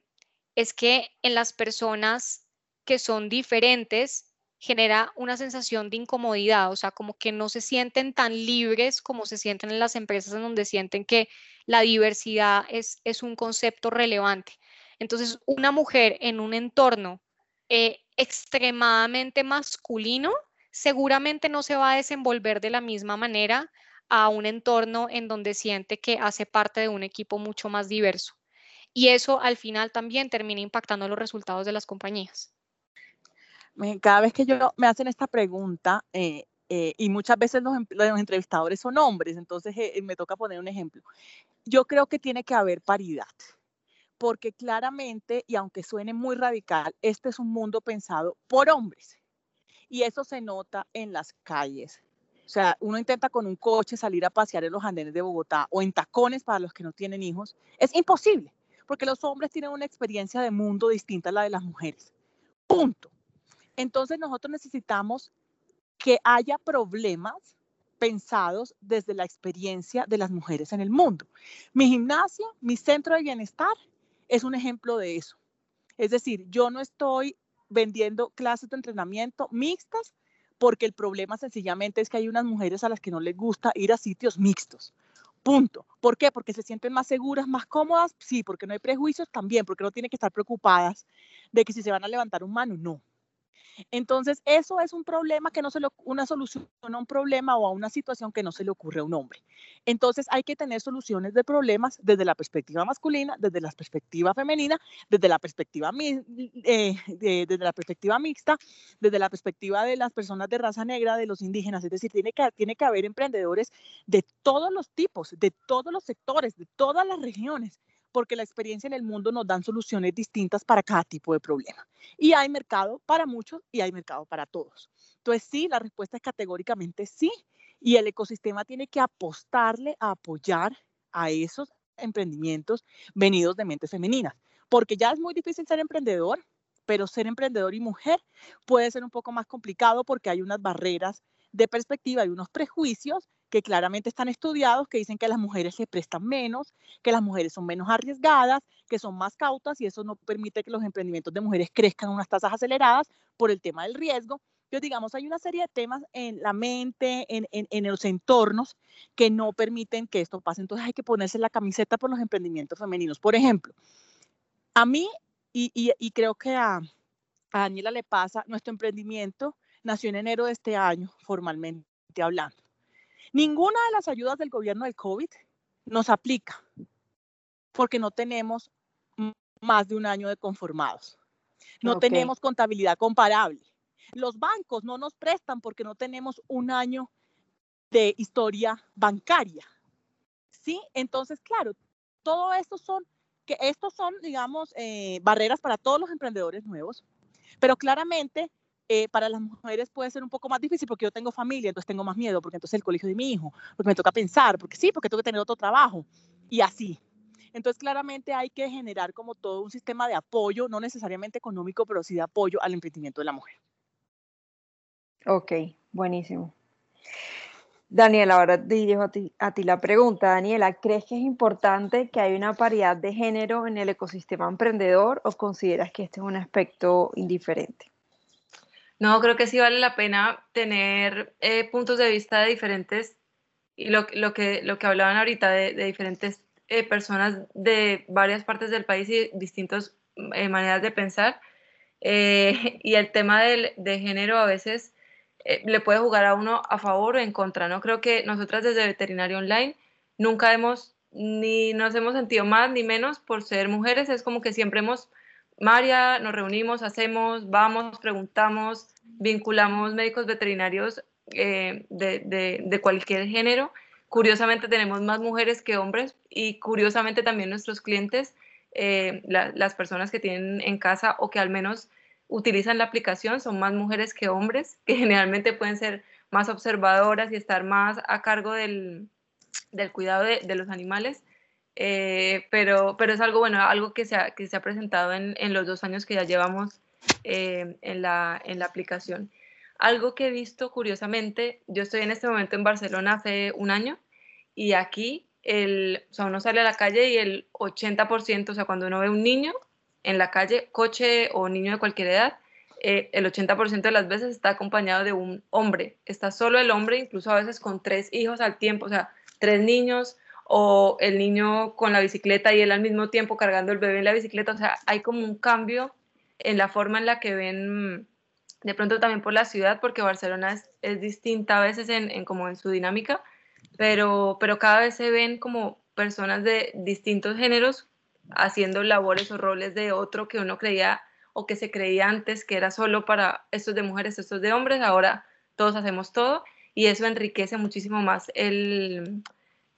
es que en las personas que son diferentes genera una sensación de incomodidad, o sea, como que no se sienten tan libres como se sienten en las empresas en donde sienten que la diversidad es, es un concepto relevante. Entonces, una mujer en un entorno eh, extremadamente masculino seguramente no se va a desenvolver de la misma manera a un entorno en donde siente que hace parte de un equipo mucho más diverso. Y eso al final también termina impactando los resultados de las compañías cada vez que yo me hacen esta pregunta, eh, eh, y muchas veces los, entrevistadores son hombres, entonces eh, me toca poner un ejemplo. Yo creo que tiene que haber paridad, porque claramente, y aunque suene muy radical, este es un mundo pensado por hombres. Y eso se nota en las calles. O sea, uno intenta con un coche salir a pasear en los andenes de Bogotá o en tacones para los que no tienen hijos. Es imposible, porque los hombres tienen una experiencia de mundo distinta a la de las mujeres. Punto. Entonces nosotros necesitamos que haya problemas pensados desde la experiencia de las mujeres en el mundo. Mi gimnasio, mi centro de bienestar, es un ejemplo de eso. Es decir, yo no estoy vendiendo clases de entrenamiento mixtas porque el problema sencillamente es que hay unas mujeres a las que no les gusta ir a sitios mixtos. Punto. ¿Por qué? Porque se sienten más seguras, más cómodas. Sí, porque no hay prejuicios también, porque no tienen que estar preocupadas de que si se van a levantar un mano, no. Entonces, eso es un problema que no se una solución a un problema o a una situación que no se le ocurre a un hombre. Entonces, hay que tener soluciones de problemas desde la perspectiva masculina, desde la perspectiva femenina, desde la perspectiva, eh, desde la perspectiva mixta, desde la perspectiva de las personas de raza negra, de los indígenas. Es decir, tiene que, tiene que haber emprendedores de todos los tipos, de todos los sectores, de todas las regiones porque la experiencia en el mundo nos dan soluciones distintas para cada tipo de problema. Y hay mercado para muchos y hay mercado para todos. Entonces, sí, la respuesta es categóricamente sí. Y el ecosistema tiene que apostarle a apoyar a esos emprendimientos venidos de mentes femeninas, porque ya es muy difícil ser emprendedor, pero ser emprendedor y mujer puede ser un poco más complicado porque hay unas barreras de perspectiva, hay unos prejuicios que claramente están estudiados, que dicen que las mujeres se prestan menos, que las mujeres son menos arriesgadas, que son más cautas y eso no permite que los emprendimientos de mujeres crezcan a unas tasas aceleradas por el tema del riesgo. Entonces, digamos, hay una serie de temas en la mente, en, en, los entornos, que no permiten que esto pase. Entonces, hay que ponerse la camiseta por los emprendimientos femeninos. Por ejemplo, a mí, y, y, creo que a, a Daniela le pasa, nuestro emprendimiento nació en enero de este año, formalmente hablando. Ninguna de las ayudas del gobierno del COVID nos aplica porque no tenemos más de un año de conformados. No tenemos contabilidad comparable. Los bancos no nos prestan porque no tenemos un año de historia bancaria. ¿Sí? Entonces, claro, todo esto son, que estos son, digamos, eh, barreras para todos los emprendedores nuevos, pero claramente eh, para las mujeres puede ser un poco más difícil porque yo tengo familia, entonces tengo más miedo, porque entonces el colegio de mi hijo, porque me toca pensar, porque sí, porque tengo que tener otro trabajo y así. Entonces, claramente hay que generar como todo un sistema de apoyo, no necesariamente económico, pero sí de apoyo al emprendimiento de la mujer. Ok, buenísimo. Daniela, ahora dirijo a a ti la pregunta. Daniela, ¿crees que es importante que haya una paridad de género en el ecosistema emprendedor o consideras que este es un aspecto indiferente? No, creo que sí vale la pena tener eh, puntos de vista de diferentes, y lo, que, lo que hablaban ahorita, de, diferentes eh, personas de varias partes del país y distintas eh, maneras de pensar. (laughs) y el tema del, de género a veces le puede jugar a uno a favor o en contra, ¿no? Creo que nosotras desde Veterinario Online nunca hemos, ni nos hemos sentido más ni menos por ser mujeres, es como que siempre hemos María, nos reunimos, hacemos, vamos, preguntamos, vinculamos médicos veterinarios eh, de, cualquier género. Curiosamente tenemos más mujeres que hombres y curiosamente también nuestros clientes, eh, las personas que tienen en casa o que al menos utilizan la aplicación son más mujeres que hombres, que generalmente pueden ser más observadoras y estar más a cargo del, cuidado de los animales. Eh, pero, pero es algo bueno, algo que se ha, que se ha presentado en, en los dos años que ya llevamos eh, en, la, en la aplicación. Algo que he visto curiosamente, yo estoy en este momento en Barcelona hace un año y aquí el, o uno sale a la calle y el 80%, o sea, cuando uno ve un niño en la calle, coche o niño de cualquier edad, eh, el 80% de las veces está acompañado de un hombre. Está solo el hombre, incluso a veces con tres hijos al tiempo, o sea, tres niños o el niño con la bicicleta y él al mismo tiempo cargando el bebé en la bicicleta. O sea, hay como un cambio en la forma en la que ven, de pronto también por la ciudad, porque Barcelona es, distinta a veces en, como en su dinámica, pero, pero cada vez se ven como personas de distintos géneros haciendo labores o roles de otro que uno creía o que se creía antes que era solo para estos de mujeres, estos de hombres, ahora todos hacemos todo y eso enriquece muchísimo más el,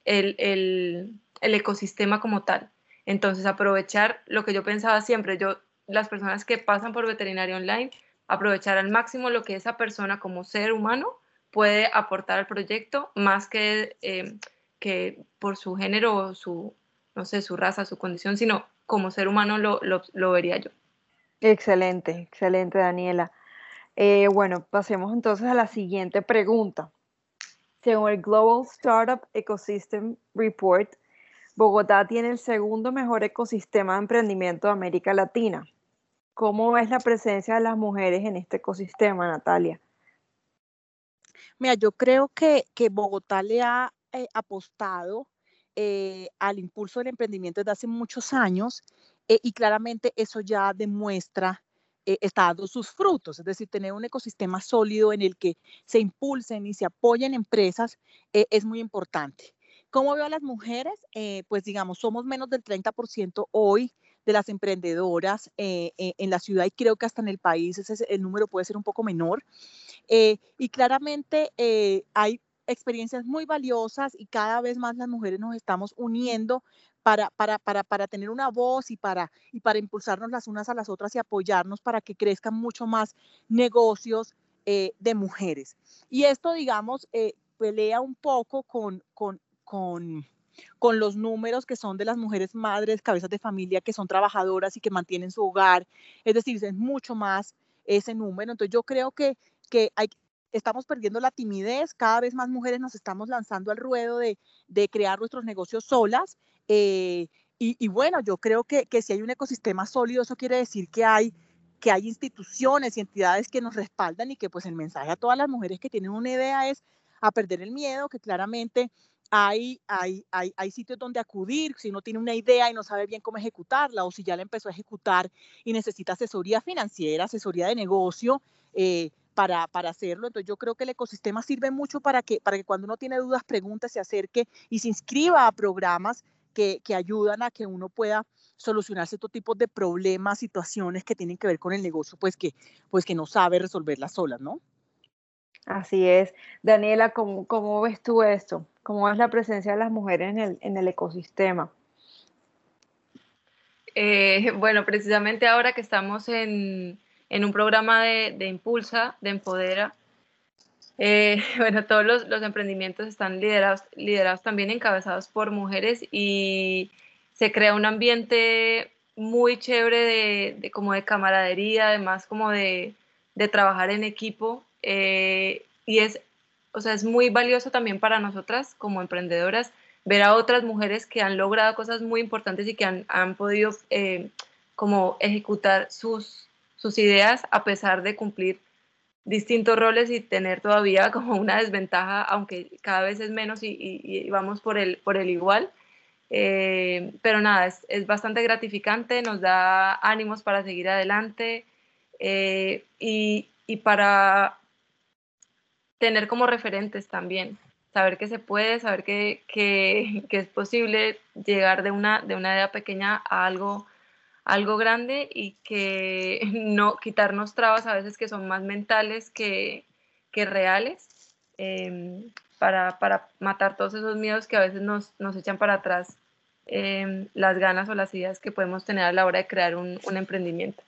el, ecosistema como tal. Entonces, aprovechar lo que yo pensaba siempre, yo, las personas que pasan por veterinario online, aprovechar al máximo lo que esa persona como ser humano puede aportar al proyecto, más que, eh, que por su género o su, no sé, su raza, su condición, sino como ser humano lo, lo, vería yo. Excelente, excelente, Daniela. Eh, bueno, pasemos entonces a la siguiente pregunta. Según el Global Startup Ecosystem Report, Bogotá tiene el segundo mejor ecosistema de emprendimiento de América Latina. ¿Cómo es la presencia de las mujeres en este ecosistema, Natalia? Mira, yo creo que, Bogotá le ha eh, apostado eh, al impulso del emprendimiento desde hace muchos años eh, y claramente eso ya demuestra eh, está dando sus frutos, es decir, tener un ecosistema sólido en el que se impulsen y se apoyen empresas eh, es muy importante. ¿Cómo veo a las mujeres? Eh, pues digamos, somos menos del 30% hoy de las emprendedoras en la ciudad y creo que hasta en el país el número puede ser un poco menor. y claramente hay experiencias muy valiosas y cada vez más las mujeres nos estamos uniendo para, para, para, para tener una voz y para, y para impulsarnos las unas a las otras y apoyarnos para que crezcan mucho más negocios eh, de mujeres. Y esto, digamos, eh, pelea un poco con, con, con, con los números que son de las mujeres madres, cabezas de familia, que son trabajadoras y que mantienen su hogar. Es decir, es mucho más ese número. Entonces yo creo que, que hay, estamos perdiendo la timidez, cada vez más mujeres nos estamos lanzando al ruedo de, de crear nuestros negocios solas eh, y, bueno, yo creo que, que, si hay un ecosistema sólido, eso quiere decir que hay, que hay instituciones y entidades que nos respaldan y que pues el mensaje a todas las mujeres que tienen una idea es a perder el miedo, que claramente hay, hay, hay, hay, sitios donde acudir si uno tiene una idea y no sabe bien cómo ejecutarla o si ya la empezó a ejecutar y necesita asesoría financiera, asesoría de negocio eh, para, para, hacerlo. Entonces yo creo que el ecosistema sirve mucho para que, para que cuando uno tiene dudas, pregunte, se acerque y se inscriba a programas que, ayudan a que uno pueda solucionar ciertos tipos de problemas, situaciones que tienen que ver con el negocio, pues que, pues que no sabe resolverlas solas, ¿no? Así es. Daniela, ¿cómo, ¿cómo, ves tú esto? ¿Cómo es la presencia de las mujeres en el, en el ecosistema? Eh, bueno, precisamente ahora que estamos en, un programa de, Impulsa, de Empodera, eh, (laughs) bueno, todos los, emprendimientos están liderados, liderados también encabezados por mujeres y se crea un ambiente muy chévere de, como de camaradería, además como de, trabajar en equipo. Eh, y es, o sea, es muy valioso también para nosotras como emprendedoras ver a otras mujeres que han logrado cosas muy importantes y que han, podido eh, como ejecutar sus, sus ideas a pesar de cumplir distintos roles y tener todavía (laughs) como una desventaja, aunque cada vez es menos y, vamos por el, por el igual. Eh, pero nada, es, bastante gratificante, nos da ánimos para seguir adelante eh, y, y, para tener como referentes también saber que se puede, saber que, que, es posible llegar de una, de una idea pequeña a algo, algo grande y que (laughs) no quitarnos trabas a veces que son más mentales que, reales em, para, matar todos esos miedos que a veces nos, echan para atrás em, las ganas o las ideas que podemos tener a la hora de crear un, un emprendimiento.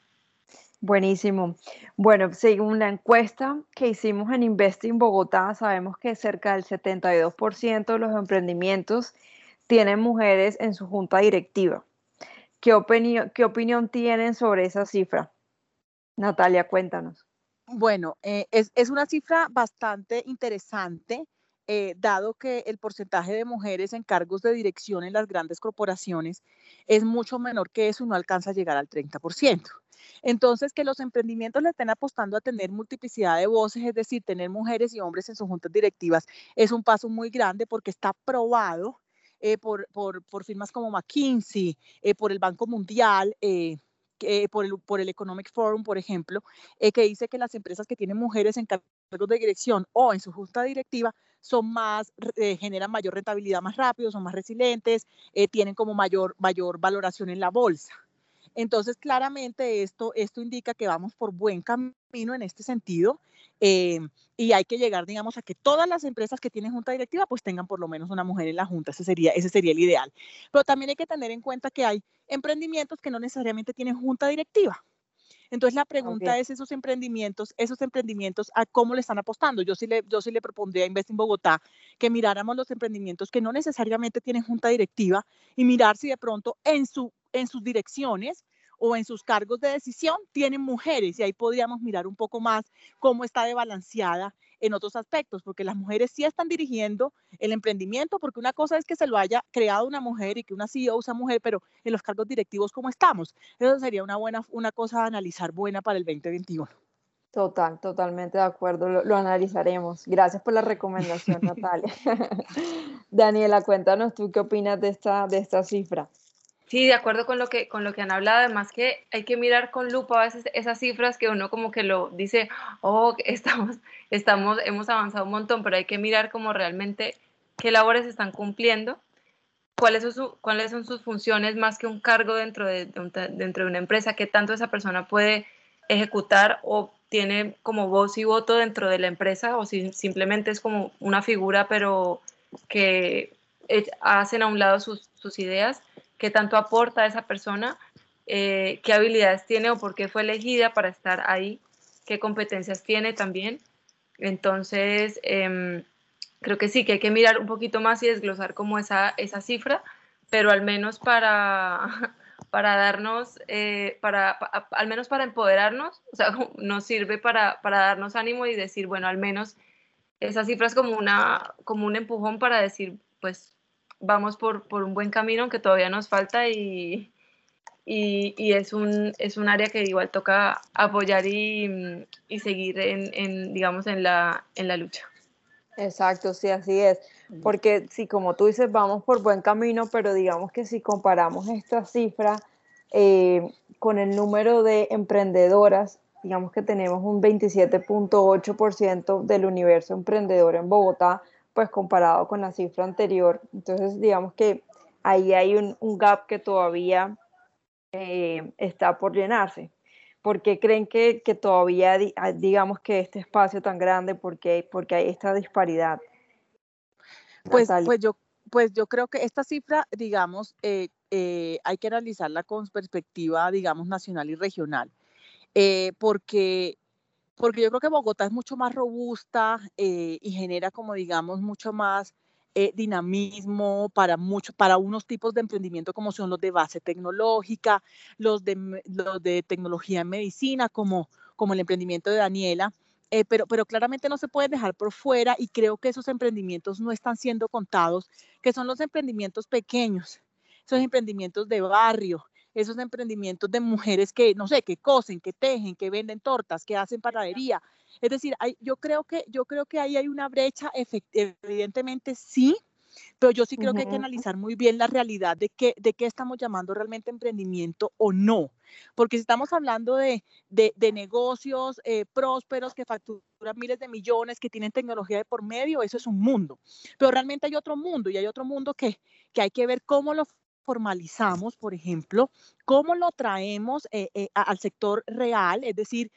Buenísimo. Bueno, según la encuesta que hicimos en Investing Bogotá, sabemos que cerca del 72% de los emprendimientos tienen mujeres en su junta directiva. ¿Qué, opinión, tienen sobre esa cifra? Natalia, cuéntanos. Bueno, eh, es, es, una cifra bastante interesante, eh, dado que el porcentaje de mujeres en cargos de dirección en las grandes corporaciones es mucho menor que eso y no alcanza a llegar al 30%. Entonces, que los emprendimientos le estén apostando a tener multiplicidad de voces, es decir, tener mujeres y hombres en sus juntas directivas, es un paso muy grande porque está probado eh, por, firmas como McKinsey, eh, por el Banco Mundial. Eh, por, el, por el Economic Forum, por ejemplo, que dice que las empresas que tienen mujeres en cargos de dirección o en su junta directiva son más, generan mayor rentabilidad más rápido, son más resilientes, tienen como mayor, mayor valoración en la bolsa. Entonces, claramente esto, esto indica que vamos por buen camino en este sentido eh, y hay que llegar, digamos, a que todas las empresas que tienen junta directiva pues tengan por lo menos una mujer en la junta, ese sería, ese sería el ideal. Pero también hay que tener en cuenta que hay emprendimientos que no necesariamente tienen junta directiva. Entonces la pregunta es esos emprendimientos, esos emprendimientos, ¿a cómo le están apostando? Yo sí le, yo sí le propondría a Investing Bogotá que miráramos los emprendimientos que no necesariamente tienen junta directiva y mirar si de pronto en su en sus direcciones o en sus cargos de decisión tienen mujeres y ahí podríamos mirar un poco más cómo está de balanceada en otros aspectos, porque las mujeres sí están dirigiendo el emprendimiento, porque una cosa es que se lo haya creado una mujer y que una CEO usa mujer, pero en los cargos directivos, ¿cómo estamos? Eso sería una buena, una cosa a analizar buena para el 2021. Total, totalmente de acuerdo, lo, lo analizaremos. Gracias por la recomendación, (laughs) Natalia. (laughs) Daniela, cuéntanos tú qué opinas de esta, de esta cifra. Sí, de acuerdo con lo que con lo que han hablado, además que hay que mirar con lupa a veces esas cifras que uno como que lo dice, oh, estamos, (laughs) estamos, hemos avanzado un montón, pero hay que mirar como realmente qué labores están cumpliendo, cuáles son, cuáles son sus funciones más que un cargo dentro de, dentro de una empresa, qué tanto esa persona puede ejecutar o tiene como voz y voto dentro de la empresa o si simplemente es como una figura pero que hacen a un lado sus, sus ideas qué tanto aporta a esa persona, eh, qué habilidades tiene o por qué fue elegida para estar ahí, qué competencias tiene también. Entonces, em, creo que sí, que hay que mirar un poquito más y desglosar como esa, esa cifra, pero al menos para, (laughs) para darnos, eh, para, al menos para empoderarnos, o sea, (laughs) nos sirve para, para darnos ánimo y decir, bueno, al menos esa cifra es como, una, como un empujón para decir, pues vamos por, por, un buen camino, aunque todavía nos falta y, y, y, es, un, es un área que igual toca apoyar y, y seguir en, en, digamos, en la, en la lucha. Exacto, sí, así es. Porque sí, como tú dices, vamos por buen camino, pero digamos que si comparamos esta cifra eh, con el número de emprendedoras, digamos que tenemos un 27.8% del universo emprendedor en Bogotá, pues comparado con la cifra anterior. Entonces, digamos que ahí hay un, gap que todavía eh, está por llenarse. ¿Por qué creen que, todavía, ah, digamos que este espacio tan grande, porque, porque hay esta disparidad? Pues, pues yo, pues yo creo que esta cifra, digamos, eh, eh, hay que analizarla con perspectiva, digamos, nacional y regional, porque, porque yo creo que Bogotá es mucho más robusta y genera como, digamos, mucho más dinamismo para, mucho, para unos tipos de emprendimiento como son los de base tecnológica, los de, los de tecnología en medicina, como, el emprendimiento de Daniela, eh, pero, pero claramente no se puede dejar por fuera y creo que esos emprendimientos no están siendo contados, que son los emprendimientos pequeños, esos emprendimientos de barrio, esos emprendimientos de mujeres que, no sé, que cosen, que tejen, que venden tortas, que hacen panadería. Es decir, hay, yo, creo que, yo creo que ahí hay una brecha, evidentemente sí, pero yo sí creo que hay que analizar muy bien la realidad de qué, de qué estamos llamando realmente emprendimiento o no. Porque si estamos hablando de, de, negocios eh, prósperos que facturan miles de millones, que tienen tecnología de por medio, eso es un mundo. Pero realmente hay otro mundo y hay otro mundo que, que hay que ver cómo lo formalizamos, por ejemplo, cómo lo traemos eh, eh, al sector real, es decir,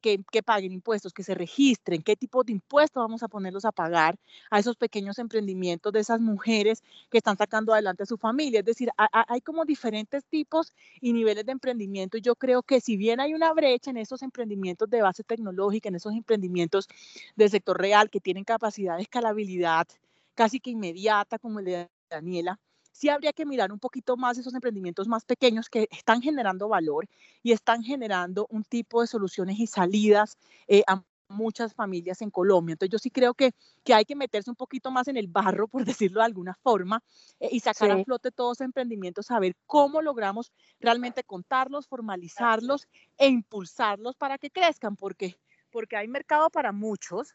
que, paguen impuestos, que se registren, qué tipo de impuestos vamos a ponerlos a pagar a esos pequeños emprendimientos de esas mujeres que están sacando adelante a su familia. Es decir, hay como diferentes tipos y niveles de emprendimiento. Yo creo que si bien hay una brecha en esos emprendimientos de base tecnológica, en esos emprendimientos del sector real que tienen capacidad de escalabilidad casi que inmediata, como el de Daniela, sí habría que mirar un poquito más esos emprendimientos más pequeños que están generando valor y están generando un tipo de soluciones y salidas eh, a muchas familias en Colombia. Entonces yo sí creo que, que hay que meterse un poquito más en el barro, por (laughs) decirlo de alguna forma, eh, y sacar a flote todos esos emprendimientos, saber cómo logramos realmente contarlos, formalizarlos e impulsarlos para que crezcan, porque, porque hay mercado para muchos.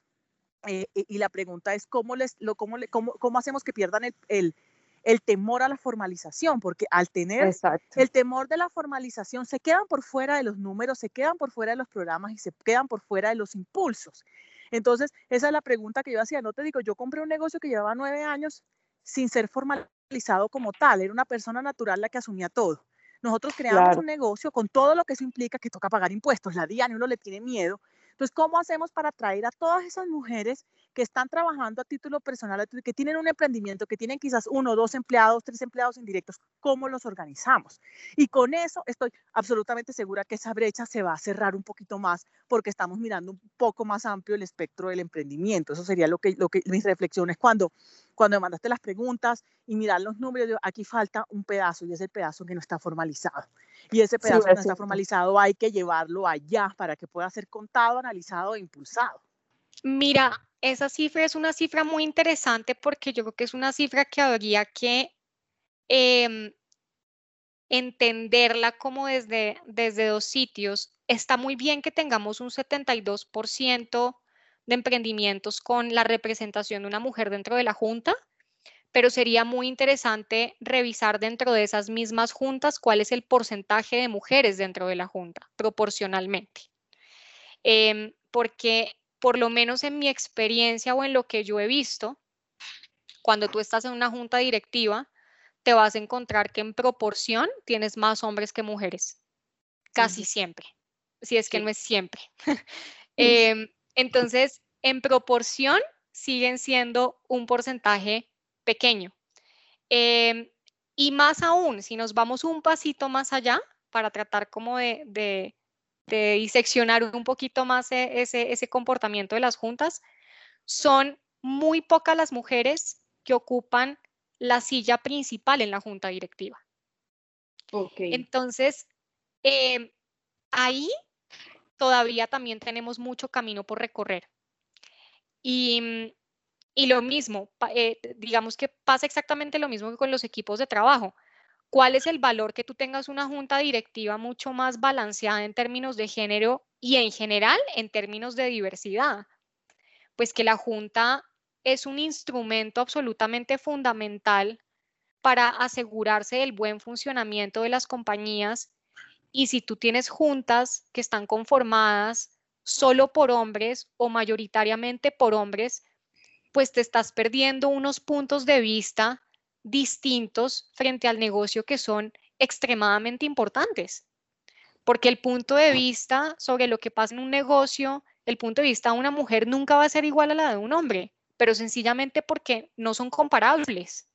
Eh, y la pregunta es cómo, les, lo, cómo, cómo, cómo hacemos que pierdan el, el el temor a la formalización, porque al tener el temor de la formalización se quedan por fuera de los números, se quedan por fuera de los programas y se quedan por fuera de los impulsos. Entonces, esa es la pregunta que yo hacía. No te digo, yo compré un negocio que llevaba nueve años sin ser formalizado como tal, era una persona natural la que asumía todo. Nosotros creamos un negocio con todo lo que eso implica, que toca pagar impuestos, la DIAN, uno le tiene miedo. Entonces, ¿cómo hacemos para atraer a todas esas mujeres que están trabajando a título personal, que tienen un emprendimiento, que tienen quizás uno, dos empleados, tres empleados indirectos, ¿cómo los organizamos? Y con eso estoy absolutamente segura que esa brecha se va a cerrar un poquito más porque estamos mirando un poco más amplio el espectro del emprendimiento. Eso sería lo que, lo que mis reflexiones cuando, cuando me mandaste las preguntas y mirar los números, aquí falta un pedazo y es el pedazo que no está formalizado. Y ese pedazo que no está formalizado hay que llevarlo allá para que pueda ser contado, analizado e impulsado. Mira, esa cifra es una cifra muy interesante porque yo creo que es una cifra que habría que em, entenderla como desde, desde dos sitios. Está muy bien que tengamos un 72% de emprendimientos con la representación de una mujer dentro de la junta, pero sería muy interesante revisar dentro de esas mismas juntas cuál es el porcentaje de mujeres dentro de la junta, proporcionalmente. Em, porque por lo menos en mi experiencia o en lo que yo he visto, cuando tú estás en una junta directiva, te vas a encontrar que en proporción tienes más hombres que mujeres, casi siempre, si es que no es siempre. (laughs) Em, entonces, en proporción siguen siendo un porcentaje pequeño. Em, y más aún, si nos vamos un pasito más allá para tratar como de, de diseccionar un poquito más e, ese, ese comportamiento de las juntas, son muy pocas las mujeres que ocupan la silla principal en la junta directiva. Entonces, em, ahí todavía también tenemos mucho camino por recorrer. Y, y lo mismo, eh, digamos que pasa exactamente lo mismo que con los equipos de trabajo. ¿Cuál es el valor que tú tengas una junta directiva mucho más balanceada en términos de género y en general en términos de diversidad? Pues que la junta es un instrumento absolutamente fundamental para asegurarse del buen funcionamiento de las compañías y si tú tienes juntas que están conformadas solo por hombres o mayoritariamente por hombres, pues te estás perdiendo unos puntos de vista distintos frente al negocio que son extremadamente importantes. Porque el punto de vista sobre lo que pasa en un negocio, el punto de vista de una mujer nunca va a ser igual a la de un hombre, pero sencillamente porque no son comparables.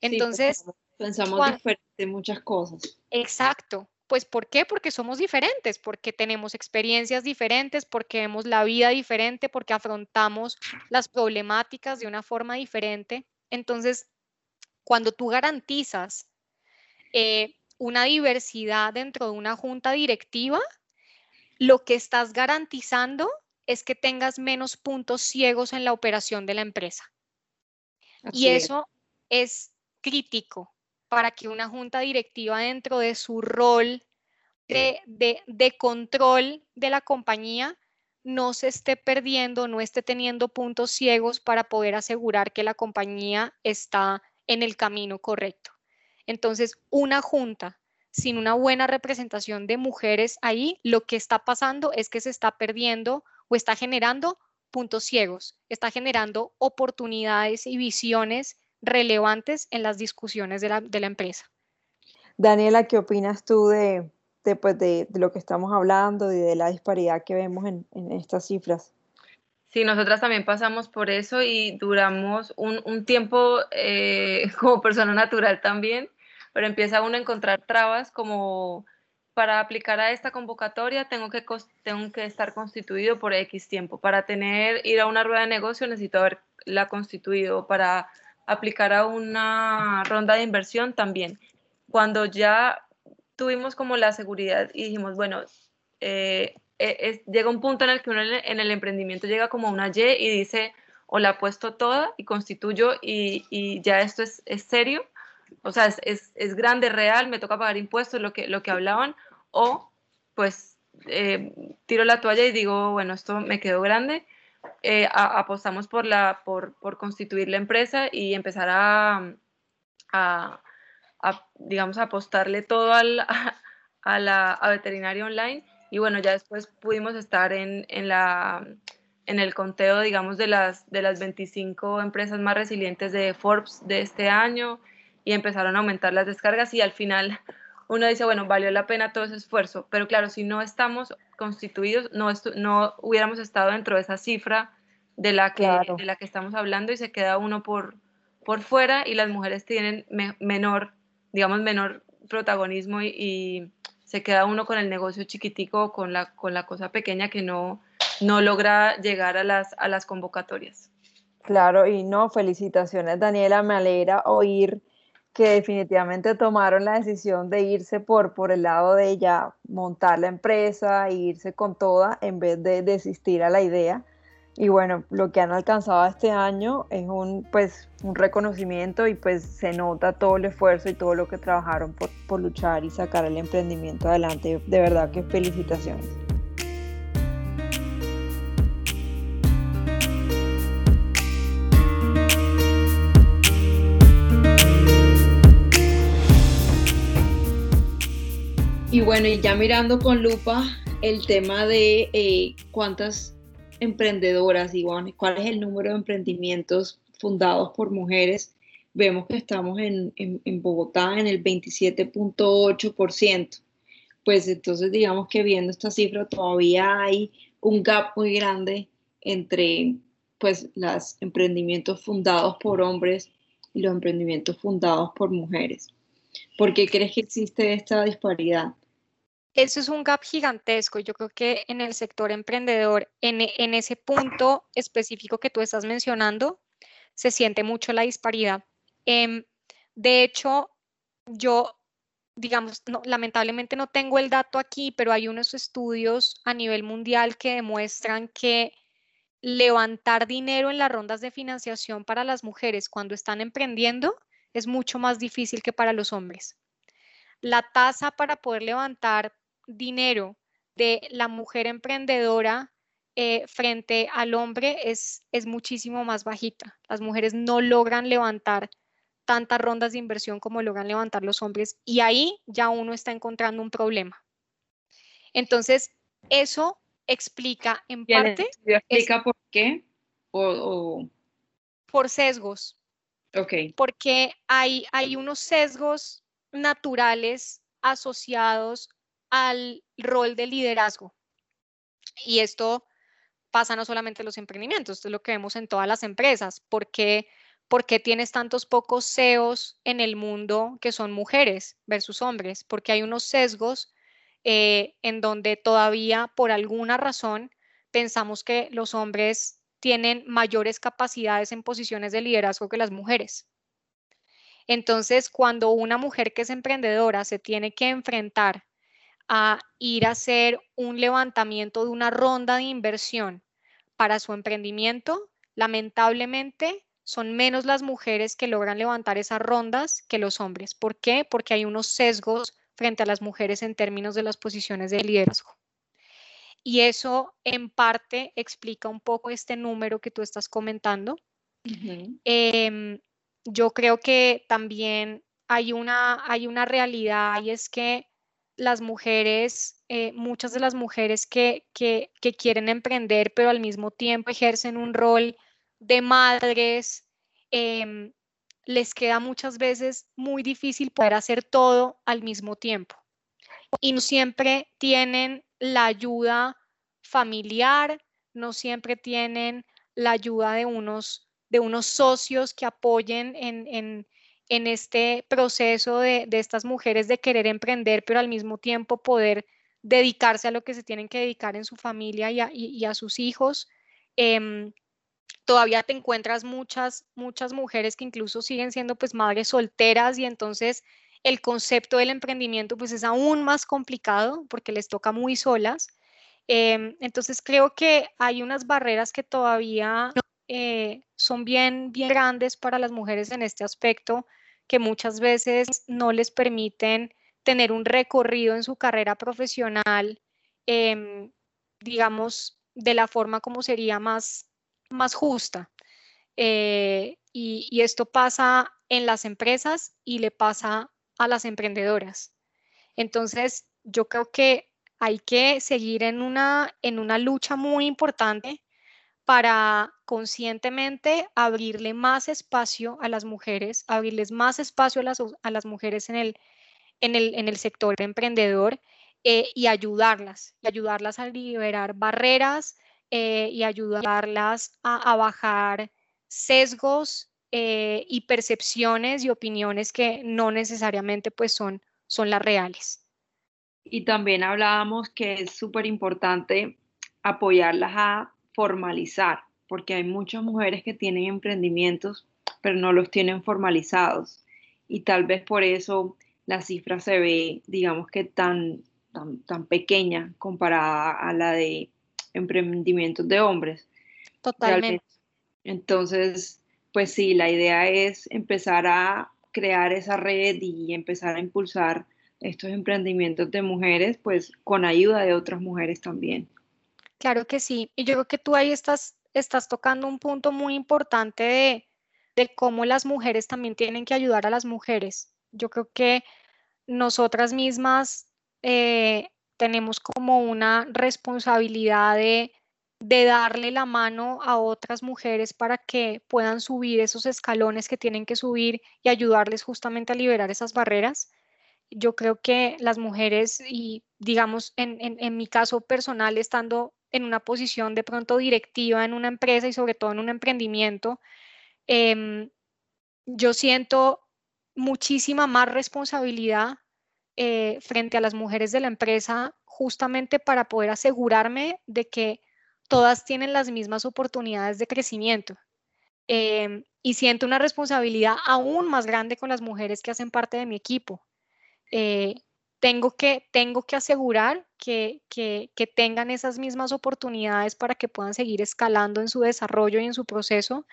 Entonces, pensamos diferente muchas cosas. Exacto. Pues ¿por qué? Porque somos diferentes, porque tenemos experiencias diferentes, porque vemos la vida diferente, porque afrontamos las problemáticas de una forma diferente. Entonces, cuando tú garantizas eh, una diversidad dentro de una junta directiva, lo que estás garantizando es que tengas menos puntos ciegos en la operación de la empresa. y eso es crítico para que una junta directiva dentro de su rol de, de, control de la compañía no se esté perdiendo, no esté teniendo puntos ciegos para poder asegurar que la compañía está en el camino correcto. Entonces, una junta sin una buena representación de mujeres ahí, lo que está pasando es que se está perdiendo o está generando puntos ciegos, está generando oportunidades y visiones relevantes en las discusiones de la, empresa. Daniela, ¿qué opinas tú de, pues, de, lo que estamos hablando y de la disparidad que vemos en, estas cifras? Sí, nosotras también pasamos por eso y duramos un, tiempo eh, (laughs) como persona natural también, pero empieza uno a encontrar trabas como para aplicar a esta convocatoria tengo que, tengo que estar constituido por X tiempo. Para tener, ir a una rueda de negocio necesito haberla constituido. Para aplicar a una ronda de inversión también. Cuando ya tuvimos como la seguridad y dijimos, bueno, eh, e, llega un punto en el que uno en el emprendimiento llega como una Y y dice, o la puesto toda y constituyo y, y ya esto es, es, serio, o sea, es, es, es, grande, real, me toca pagar impuestos, lo que, lo que hablaban, o pues eh, tiro la toalla y digo, bueno, esto me quedó grande, eh, apostamos por, la, por, por, constituir la empresa y empezar a, a, digamos, apostarle todo al, (laughs) a, la a veterinaria online y bueno, ya después pudimos estar en, en, la, en el conteo, digamos, de las, de las 25 empresas más resilientes de Forbes de este año y empezaron a aumentar las descargas y al final uno dice, bueno, valió la pena todo ese esfuerzo, pero claro, si no estamos constituidos, no, no hubiéramos estado dentro de esa cifra de la que, de la que estamos hablando y se queda uno por, por fuera y las mujeres tienen menor, digamos, menor protagonismo y, se queda uno con el negocio chiquitico, con la, con la cosa pequeña que no, no logra llegar a las, a las convocatorias. Claro, y no, felicitaciones Daniela, me alegra oír que definitivamente tomaron la decisión de irse por, por el lado de ya montar la empresa e irse con toda en vez de desistir a la idea. Y bueno, lo que han alcanzado este año es un, pues, un reconocimiento y pues se nota todo el esfuerzo y todo lo que trabajaron por, por luchar y sacar el emprendimiento adelante. De verdad que felicitaciones. Y bueno, y ya mirando con lupa el tema de eh, cuántas emprendedoras y cuál es el número de emprendimientos fundados por mujeres, vemos que estamos en, en Bogotá en el 27.8%. Pues entonces digamos que viendo esta cifra todavía hay un gap muy grande entre pues los emprendimientos fundados por hombres y los emprendimientos fundados por mujeres. ¿Por qué crees que existe esta disparidad? Eso es un gap gigantesco. Yo creo que en el sector emprendedor, en, en ese punto específico que tú estás mencionando, se siente mucho la disparidad. Em, de hecho, yo, digamos, lamentablemente no tengo el dato aquí, pero hay unos estudios a nivel mundial que demuestran que levantar dinero en las rondas de financiación para las mujeres cuando están emprendiendo es mucho más difícil que para los hombres. La tasa para poder levantar dinero de la mujer emprendedora eh, frente al hombre es, es muchísimo más bajita. Las mujeres no logran levantar tantas rondas de inversión como logran levantar los hombres y ahí ya uno está encontrando un problema. Entonces, eso explica en parte... ¿Explica por qué? O, Por sesgos. Ok. Porque hay, hay unos sesgos naturales asociados al rol de liderazgo. Y esto pasa no solamente en los emprendimientos, esto es lo que vemos en todas las empresas. ¿Por qué, ¿por qué tienes tantos pocos CEOs en el mundo que son mujeres versus hombres? Porque hay unos sesgos eh, en donde todavía por alguna razón pensamos que los hombres tienen mayores capacidades en posiciones de liderazgo que las mujeres. Entonces, cuando una mujer que es emprendedora se tiene que enfrentar a ir a hacer un levantamiento de una ronda de inversión para su emprendimiento, lamentablemente son menos las mujeres que logran levantar esas rondas que los hombres. ¿Por qué? Porque hay unos sesgos frente a las mujeres en términos de las posiciones de liderazgo. Y eso en parte explica un poco este número que tú estás comentando. Yo creo que también hay una, hay una realidad y es que las mujeres, eh, muchas de las mujeres que, que, quieren emprender, pero al mismo tiempo ejercen un rol de madres, em, les queda muchas veces muy difícil poder hacer todo al mismo tiempo. Y no siempre tienen la ayuda familiar, no siempre tienen la ayuda de unos, de unos socios que apoyen en, en, en este proceso de, de, estas mujeres de querer emprender, pero al mismo tiempo poder dedicarse a lo que se tienen que dedicar en su familia y a, sus hijos. Eh, todavía te encuentras muchas, muchas mujeres que incluso siguen siendo pues madres solteras y entonces el concepto del emprendimiento pues es aún más complicado porque les toca muy solas. Eh, entonces creo que hay unas barreras que todavía eh, son bien, bien grandes para las mujeres en este aspecto que muchas veces no les permiten tener un recorrido en su carrera profesional, eh, digamos, de la forma como sería más, más justa. Eh, y, y, esto pasa en las empresas y le pasa a las emprendedoras. Entonces, yo creo que hay que seguir en una, en una lucha muy importante para conscientemente abrirle más espacio a las mujeres, abrirles más espacio a las, a las mujeres en el, en, el, en el sector emprendedor eh, y ayudarlas, ayudarlas a liberar barreras eh, y ayudarlas a, a bajar sesgos eh, y percepciones y opiniones que no necesariamente pues son, son las reales. Y también hablábamos que es súper importante apoyarlas a formalizar, porque hay muchas mujeres que tienen emprendimientos, pero no los tienen formalizados. Y tal vez por eso la cifra se ve, digamos que tan, tan, tan pequeña comparada a la de emprendimientos de hombres. Totalmente. Entonces, pues sí, la idea es empezar a crear esa red y empezar a impulsar estos emprendimientos de mujeres, pues con ayuda de otras mujeres también. Claro que sí. Y yo creo que tú ahí estás, estás tocando un punto muy importante de, de cómo las mujeres también tienen que ayudar a las mujeres. Yo creo que nosotras mismas eh, tenemos como una responsabilidad de, de, darle la mano a otras mujeres para que puedan subir esos escalones que tienen que subir y ayudarles justamente a liberar esas barreras. Yo creo que las mujeres, y digamos en, en, en mi caso personal, estando en una posición de pronto directiva en una empresa y sobre todo en un emprendimiento, eh, yo siento muchísima más responsabilidad eh, frente a las mujeres de la empresa justamente para poder asegurarme de que todas tienen las mismas oportunidades de crecimiento. Eh, y siento una responsabilidad aún más grande con las mujeres que hacen parte de mi equipo. Eh, tengo que, tengo que asegurar que, que, que, tengan esas mismas oportunidades para que puedan seguir escalando en su desarrollo y en su proceso.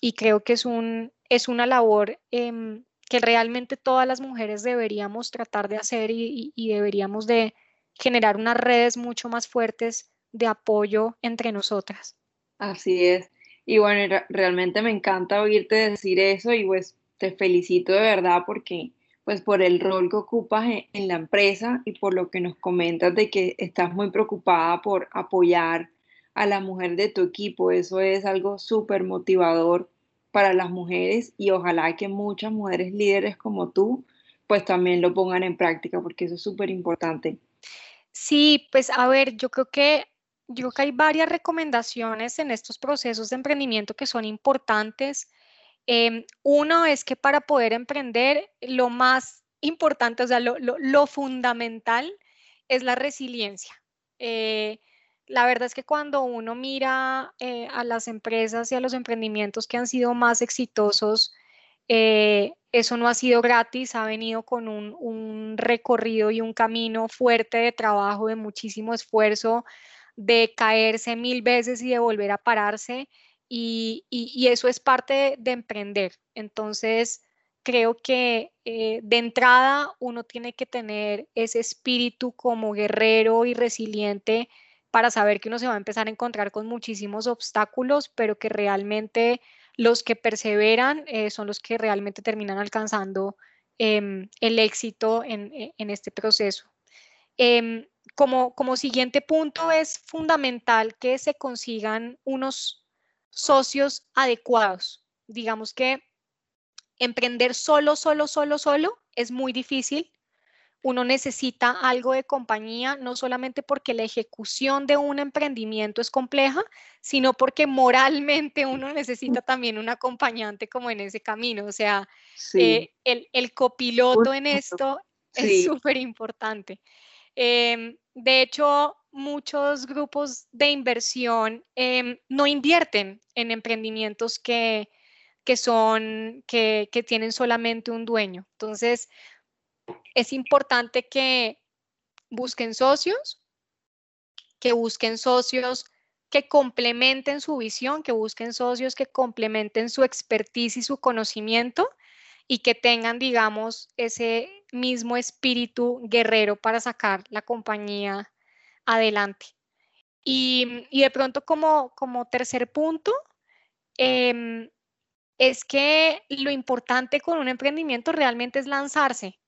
Y creo que es, un, es una labor eh, que realmente todas las mujeres deberíamos tratar de hacer y, y, y deberíamos de generar unas redes mucho más fuertes de apoyo entre nosotras. Así es. Y bueno, realmente me encanta oírte decir eso y pues te felicito de verdad porque pues por el rol que ocupas en, en, la empresa y por lo que nos comentas de que estás muy preocupada por apoyar a la mujer de tu equipo. Eso es algo súper motivador para las mujeres y ojalá que muchas mujeres líderes como tú pues también lo pongan en práctica porque eso es súper importante. Sí, pues a ver, yo creo que yo creo que hay varias recomendaciones en estos procesos de emprendimiento que son importantes Em, uno es que para poder emprender, lo más importante, o sea, lo, fundamental es la resiliencia. Eh, la verdad es que cuando uno mira eh, a las empresas y a los emprendimientos que han sido más exitosos, eh, eso no ha sido gratis, ha venido con un, recorrido y un camino fuerte de trabajo, de muchísimo esfuerzo, de caerse mil veces y de volver a pararse. Y, eso es parte de, emprender. Entonces, creo que eh, de entrada uno tiene que tener ese espíritu como guerrero y resiliente para saber que uno se va a empezar a encontrar con muchísimos obstáculos, pero que realmente los que perseveran eh, son los que realmente terminan alcanzando em, el éxito en, e, este proceso. Em, como, como siguiente punto es fundamental que se consigan unos socios adecuados. Digamos que emprender solo, solo, solo, solo es muy difícil uno necesita algo de compañía, no solamente porque la ejecución de un emprendimiento es compleja, sino porque moralmente uno necesita también un acompañante como en ese camino. O sea, eh, el, copiloto en esto es súper importante. Em, de hecho, muchos grupos de inversión em, no invierten en emprendimientos que, son, que, que tienen solamente un dueño. Entonces, es importante que busquen socios, que busquen socios que complementen su visión, que busquen socios que complementen su expertise y su conocimiento y que tengan, digamos, ese mismo espíritu guerrero para sacar la compañía adelante. Y, de pronto como, como tercer punto, em, es que lo importante con un emprendimiento realmente es lanzarse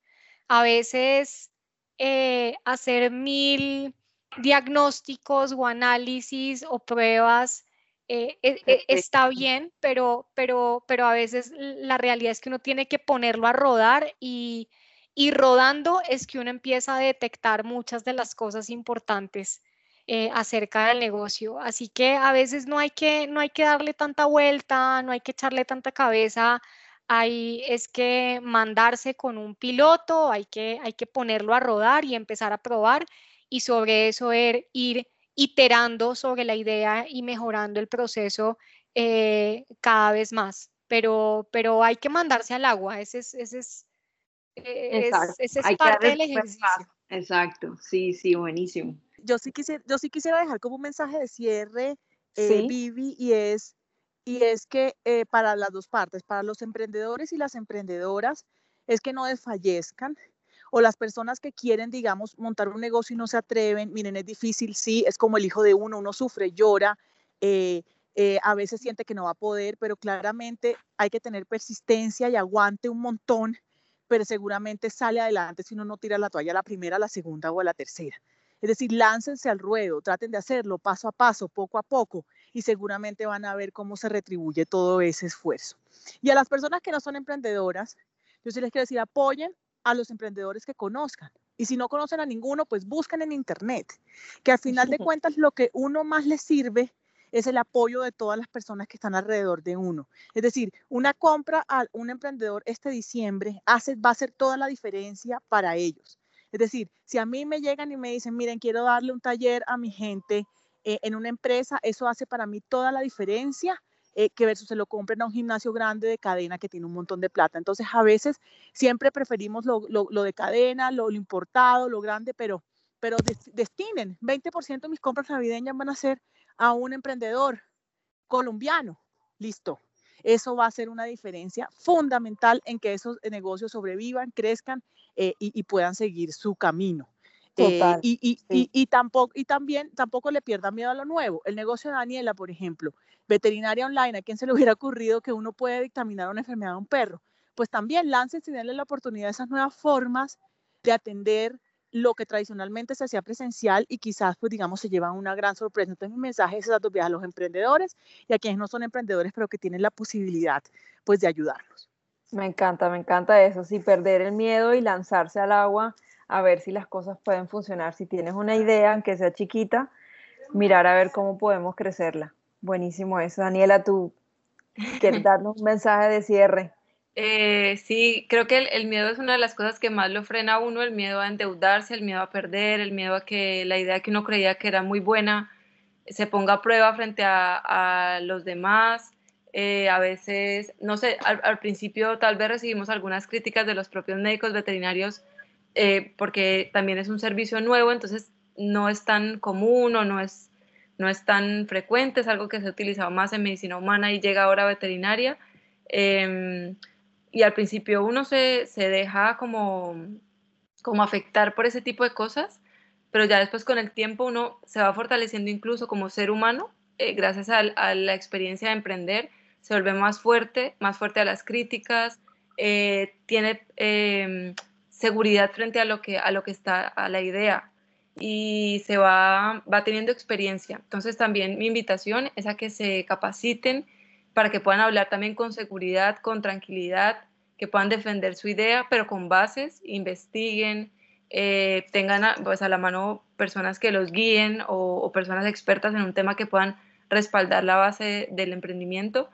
a veces eh, hacer mil diagnósticos o análisis o pruebas eh, e, e, está bien, pero, pero, pero a veces la realidad es que uno tiene que ponerlo a rodar y, y rodando es que uno empieza a detectar muchas de las cosas importantes eh, acerca del negocio. Así que a veces no hay que, no hay que darle tanta vuelta, no hay que echarle tanta cabeza hay es que mandarse con un piloto, hay que, hay que ponerlo a rodar y empezar a probar y sobre eso er, ir iterando sobre la idea y mejorando el proceso eh, cada vez más. Pero, pero hay que mandarse al agua, ese es, ese es, eh, ese es parte del ejercicio. Exacto, sí, sí, buenísimo. Yo sí quisiera, yo sí quisiera dejar como un mensaje de cierre, eh, Vivi, y es y es que eh, para las dos partes, para los emprendedores y las emprendedoras, es que no desfallezcan o las personas que quieren, digamos, montar un negocio y no se atreven, miren, es difícil, sí, es como el hijo de uno, uno sufre, llora, eh, eh, a veces siente que no va a poder, pero claramente hay que tener persistencia y aguante un montón, pero seguramente sale adelante si uno no tira la toalla a la primera, a la segunda o a la tercera. Es decir, láncense al ruedo, traten de hacerlo paso a paso, poco a poco, y seguramente van a ver cómo se retribuye todo ese esfuerzo. Y a las personas que no son emprendedoras, yo sí les quiero decir, apoyen a los emprendedores que conozcan. Y si no conocen a ninguno, pues busquen en Internet, que al final de (laughs) cuentas lo que uno más les sirve es el apoyo de todas las personas que están alrededor de uno. Es decir, una compra a un emprendedor este diciembre hace, va a hacer toda la diferencia para ellos. Es decir, si a mí me llegan y me dicen, miren, quiero darle un taller a mi gente eh, en una empresa, eso hace para mí toda la diferencia eh, que versus se lo compren a un gimnasio grande de cadena que tiene un montón de plata. Entonces, a veces siempre preferimos lo, de cadena, lo, importado, lo grande, pero, pero destinen, 20% de mis compras navideñas van a ser a un emprendedor colombiano. Listo. Eso va a ser una diferencia fundamental en que esos negocios sobrevivan, crezcan eh, y, puedan seguir su camino. Eh, y, y, tampoco, y también tampoco le pierdan miedo a lo nuevo. El negocio de Daniela, por ejemplo, veterinaria online, ¿a quién se le hubiera ocurrido que uno puede dictaminar una enfermedad a un perro? Pues también láncense y denle la oportunidad a esas nuevas formas de atender lo que tradicionalmente se hacía presencial y quizás, pues digamos, se llevan una gran sorpresa. Entonces, mi mensaje es a a los emprendedores y a quienes no son emprendedores, pero que tienen la posibilidad, pues, de ayudarlos. Me encanta, me encanta eso, sí, perder el miedo y lanzarse al agua a ver si las cosas pueden funcionar. Si tienes una idea, aunque sea chiquita, mirar a ver cómo podemos crecerla. Buenísimo eso. Daniela, tú ¿Quieres (laughs) darnos un mensaje de cierre? Eh, sí, creo que el, miedo es una de las cosas que más lo frena a uno, el miedo a endeudarse, el miedo a perder, el miedo a que la idea que uno creía que era muy buena se ponga a prueba frente a, los demás. Eh, a veces, no sé, al, principio tal vez recibimos algunas críticas de los propios médicos veterinarios eh, porque también es un servicio nuevo, entonces no es tan común o no es, no es tan frecuente, es algo que se ha utilizado más en medicina humana y llega ahora a veterinaria. Y al principio uno se, se deja como, como afectar por ese tipo de cosas, pero ya después con el tiempo uno se va fortaleciendo incluso como ser humano, eh, gracias a, la experiencia de emprender, se vuelve más fuerte, más fuerte a las críticas, eh, tiene em, seguridad frente a lo que, a lo que está, a la idea y se va, va teniendo experiencia. Entonces también mi invitación es a que se capaciten para que puedan hablar también con seguridad, con tranquilidad, que puedan defender su idea, pero con bases, investiguen, eh, tengan a, pues a la mano personas que los guíen o, personas expertas en un tema que puedan respaldar la base del emprendimiento,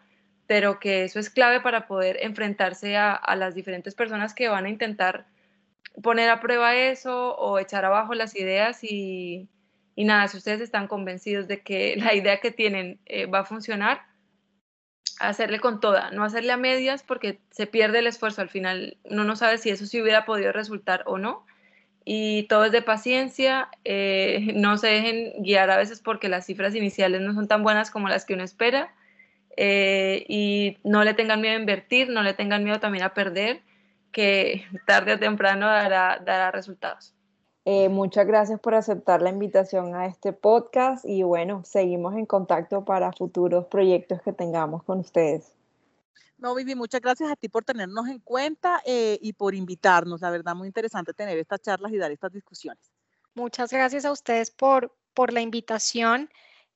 pero que eso es clave para poder enfrentarse a, las diferentes personas que van a intentar poner a prueba eso o echar abajo las ideas y, y nada, si ustedes están convencidos de que (laughs) la idea que tienen eh, va a funcionar, hacerle con toda, no hacerle a medias porque se pierde el esfuerzo al final, uno no sabe si eso sí hubiera podido resultar o no. Y todo es de paciencia, eh, (laughs) no se dejen guiar a veces porque las cifras iniciales no son tan buenas como las que uno espera. Eh, y no le tengan miedo a invertir, no le tengan miedo también a perder, que (laughs) tarde o temprano dará, dará resultados. Eh, muchas gracias por aceptar la invitación a este podcast y bueno, seguimos en contacto para futuros proyectos que tengamos con ustedes. No, Vivi, muchas gracias a ti por tenernos en cuenta eh, y por invitarnos. La verdad, muy interesante tener estas charlas y dar estas discusiones. Muchas gracias a ustedes por, por la invitación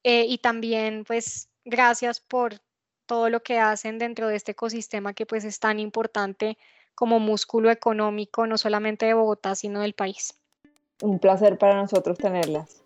eh, y también pues gracias por todo lo que hacen dentro de este ecosistema que pues es tan importante como músculo económico, no solamente de Bogotá, sino del país. Un placer para nosotros tenerlas.